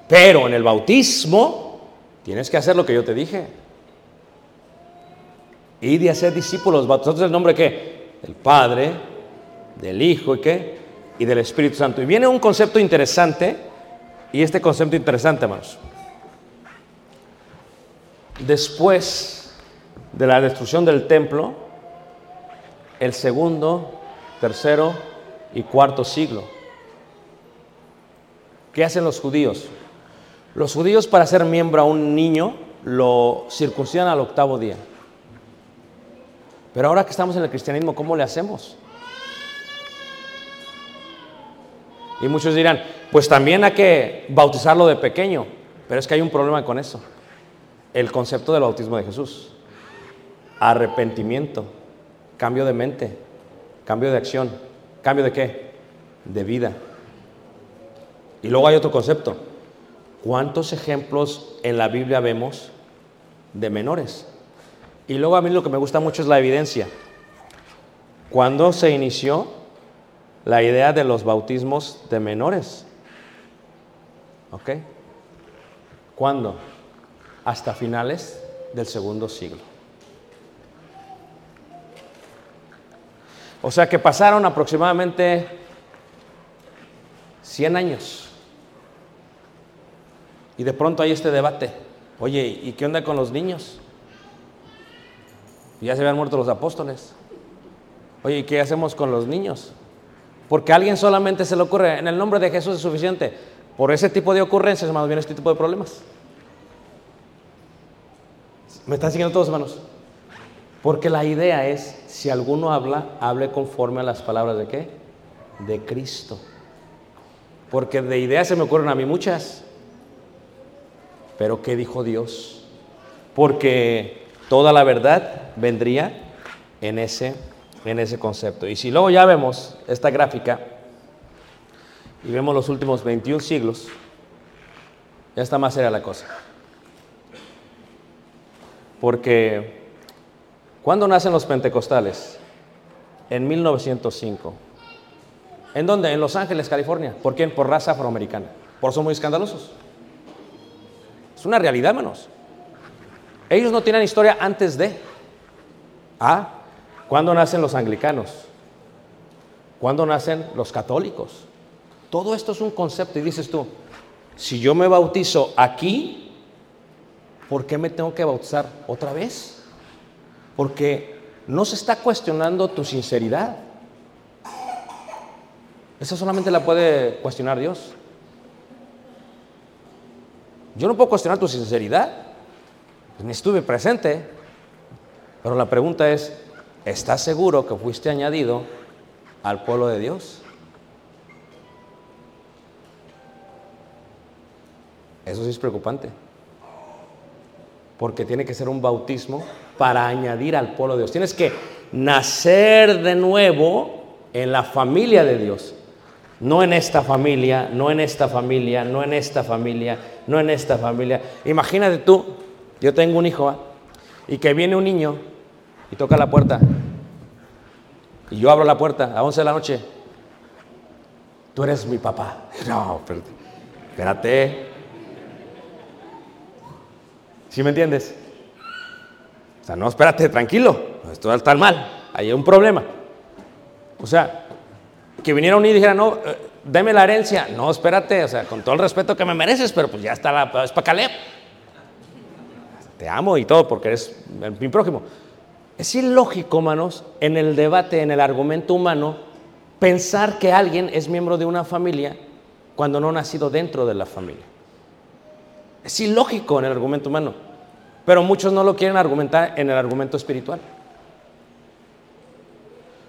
Pero en el bautismo tienes que hacer lo que yo te dije. Y de hacer discípulos, bautizados en el nombre qué? Del Padre, del Hijo y qué? Y del Espíritu Santo. Y viene un concepto interesante, y este concepto interesante, hermanos. Después de la destrucción del templo, el segundo, tercero y cuarto siglo. ¿Qué hacen los judíos? Los judíos para ser miembro a un niño lo circuncidan al octavo día. Pero ahora que estamos en el cristianismo, ¿cómo le hacemos? Y muchos dirán, pues también hay que bautizarlo de pequeño, pero es que hay un problema con eso. El concepto del bautismo de Jesús. Arrepentimiento, cambio de mente, cambio de acción, cambio de qué? De vida. Y luego hay otro concepto. ¿Cuántos ejemplos en la Biblia vemos de menores? Y luego a mí lo que me gusta mucho es la evidencia. Cuando se inició la idea de los bautismos de menores. ¿Ok? ¿Cuándo? Hasta finales del segundo siglo. O sea que pasaron aproximadamente 100 años. Y de pronto hay este debate. Oye, ¿y qué onda con los niños? Ya se habían muerto los apóstoles. Oye, ¿y qué hacemos con los niños? Porque a alguien solamente se le ocurre, en el nombre de Jesús es suficiente. Por ese tipo de ocurrencias, hermanos, viene este tipo de problemas. ¿Me están siguiendo todos, hermanos? Porque la idea es, si alguno habla, hable conforme a las palabras de qué? De Cristo. Porque de ideas se me ocurren a mí muchas. Pero ¿qué dijo Dios? Porque toda la verdad vendría en ese, en ese concepto. Y si luego ya vemos esta gráfica y vemos los últimos 21 siglos, ya está más seria la cosa. Porque, ¿cuándo nacen los pentecostales? En 1905. ¿En dónde? En Los Ángeles, California. ¿Por quién? Por raza afroamericana. Por eso son muy escandalosos. Es una realidad, hermanos. Ellos no tienen historia antes de. Ah, ¿cuándo nacen los anglicanos? ¿Cuándo nacen los católicos? Todo esto es un concepto y dices tú, si yo me bautizo aquí, ¿por qué me tengo que bautizar otra vez? Porque no se está cuestionando tu sinceridad. Esa solamente la puede cuestionar Dios. Yo no puedo cuestionar tu sinceridad, ni estuve presente, pero la pregunta es, ¿estás seguro que fuiste añadido al pueblo de Dios? Eso sí es preocupante, porque tiene que ser un bautismo para añadir al pueblo de Dios. Tienes que nacer de nuevo en la familia de Dios. No en esta familia, no en esta familia, no en esta familia, no en esta familia. Imagínate tú, yo tengo un hijo, ¿ah? y que viene un niño y toca la puerta. Y yo abro la puerta a 11 de la noche. Tú eres mi papá. *laughs* No. Espérate. ¿Sí me entiendes? O sea, no, espérate, tranquilo. Esto está mal. Hay un problema. O sea, que viniera un y dijera, no, eh, deme la herencia. No, espérate, o sea, con todo el respeto que me mereces, pero pues ya está la, es para Caleb. Te amo y todo porque eres mi prójimo. Es ilógico, manos, en el debate, en el argumento humano, pensar que alguien es miembro de una familia cuando no ha nacido dentro de la familia. Es ilógico en el argumento humano, pero muchos no lo quieren argumentar en el argumento espiritual.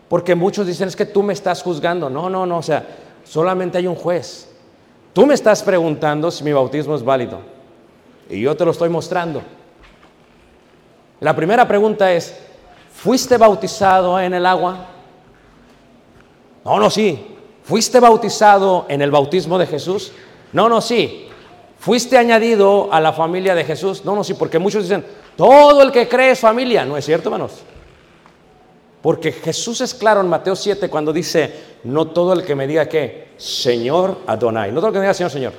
Porque muchos dicen es que tú me estás juzgando. No, no, no, o sea, solamente hay un juez. Tú me estás preguntando si mi bautismo es válido. Y yo te lo estoy mostrando. La primera pregunta es, ¿fuiste bautizado en el agua? No, no, sí. ¿Fuiste bautizado en el bautismo de Jesús? No, no, sí. ¿Fuiste añadido a la familia de Jesús? No, no, sí, porque muchos dicen, todo el que cree es familia. ¿No es cierto, hermanos? Porque Jesús es claro en Mateo 7 cuando dice, no todo el que me diga que, Señor Adonai, no todo el que me diga Señor, Señor.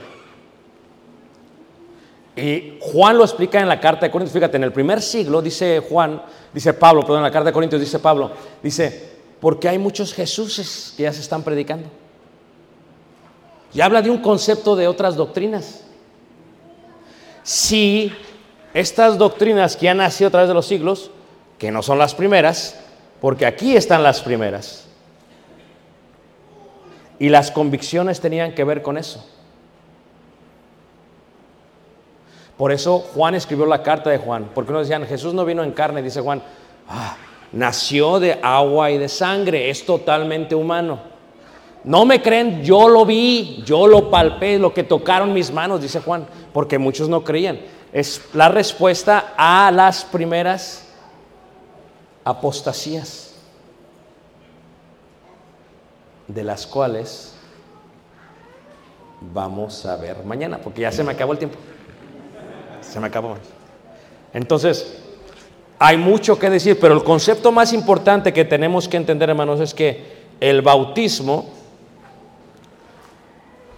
Y Juan lo explica en la carta de Corintios, fíjate, en el primer siglo dice Juan, dice Pablo, perdón, en la carta de Corintios dice Pablo, dice, porque hay muchos Jesuses que ya se están predicando. Y habla de un concepto de otras doctrinas. Si estas doctrinas que han nacido a través de los siglos, que no son las primeras, porque aquí están las primeras. Y las convicciones tenían que ver con eso. Por eso Juan escribió la carta de Juan, porque no decían, Jesús no vino en carne, dice Juan, ah, nació de agua y de sangre, es totalmente humano. No me creen, yo lo vi, yo lo palpé, lo que tocaron mis manos, dice Juan, porque muchos no creían. Es la respuesta a las primeras apostasías, de las cuales vamos a ver mañana, porque ya se me acabó el tiempo. Se me acabó. Entonces, hay mucho que decir, pero el concepto más importante que tenemos que entender, hermanos, es que el bautismo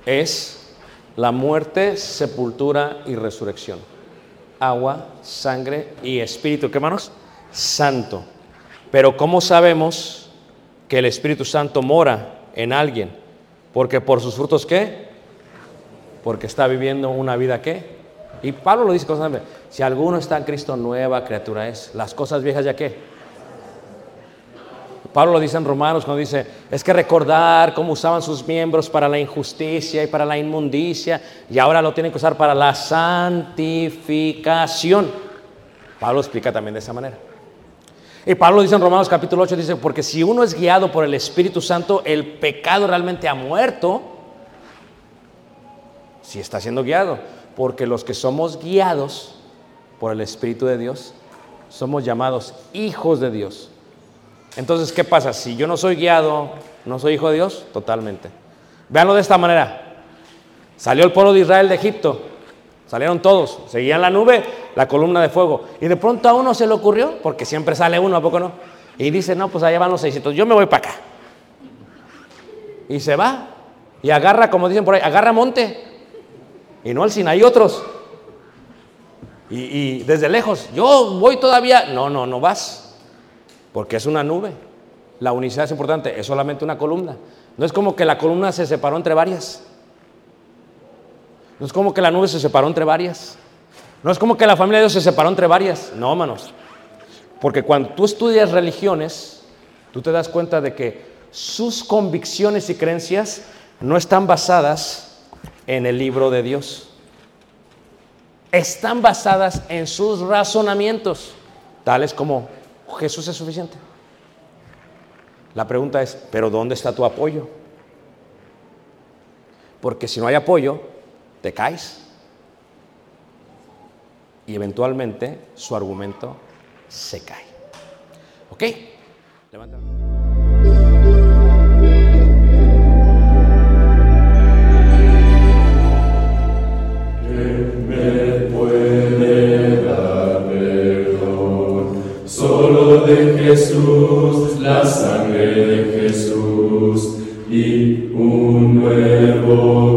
es la muerte, sepultura y resurrección. Agua, sangre y espíritu. ¿Qué hermanos? Santo. Pero ¿cómo sabemos que el Espíritu Santo mora en alguien? Porque por sus frutos qué? Porque está viviendo una vida qué? Y Pablo lo dice constantemente, si alguno está en Cristo, nueva criatura es. Las cosas viejas ya qué? Pablo lo dice en Romanos cuando dice, es que recordar cómo usaban sus miembros para la injusticia y para la inmundicia, y ahora lo tienen que usar para la santificación. Pablo explica también de esa manera. Y Pablo dice en Romanos capítulo 8, dice, porque si uno es guiado por el Espíritu Santo, el pecado realmente ha muerto, si está siendo guiado, porque los que somos guiados por el Espíritu de Dios, somos llamados hijos de Dios. Entonces, ¿qué pasa? Si yo no soy guiado, no soy hijo de Dios, totalmente. Véanlo de esta manera. Salió el pueblo de Israel de Egipto, salieron todos, seguían la nube, la columna de fuego. Y de pronto a uno se le ocurrió, porque siempre sale uno, ¿a poco no? Y dice, no, pues allá van los 600, yo me voy para acá. Y se va, y agarra, como dicen por ahí, agarra monte. Y no al Sinaí otros. Y desde lejos, yo voy todavía, no, no, no vas porque es una nube. La unicidad es importante, es solamente una columna. No es como que la columna se separó entre varias. No es como que la nube se separó entre varias. No es como que la familia de Dios se separó entre varias. No, hermanos. Porque cuando tú estudias religiones, tú te das cuenta de que sus convicciones y creencias no están basadas en el libro de Dios. Están basadas en sus razonamientos, tales como Jesús es suficiente. La pregunta es, ¿pero dónde está tu apoyo? Porque si no hay apoyo, te caes. Y eventualmente su argumento se cae. ¿Ok? Levanta. Jesús, la sangre de Jesús y un nuevo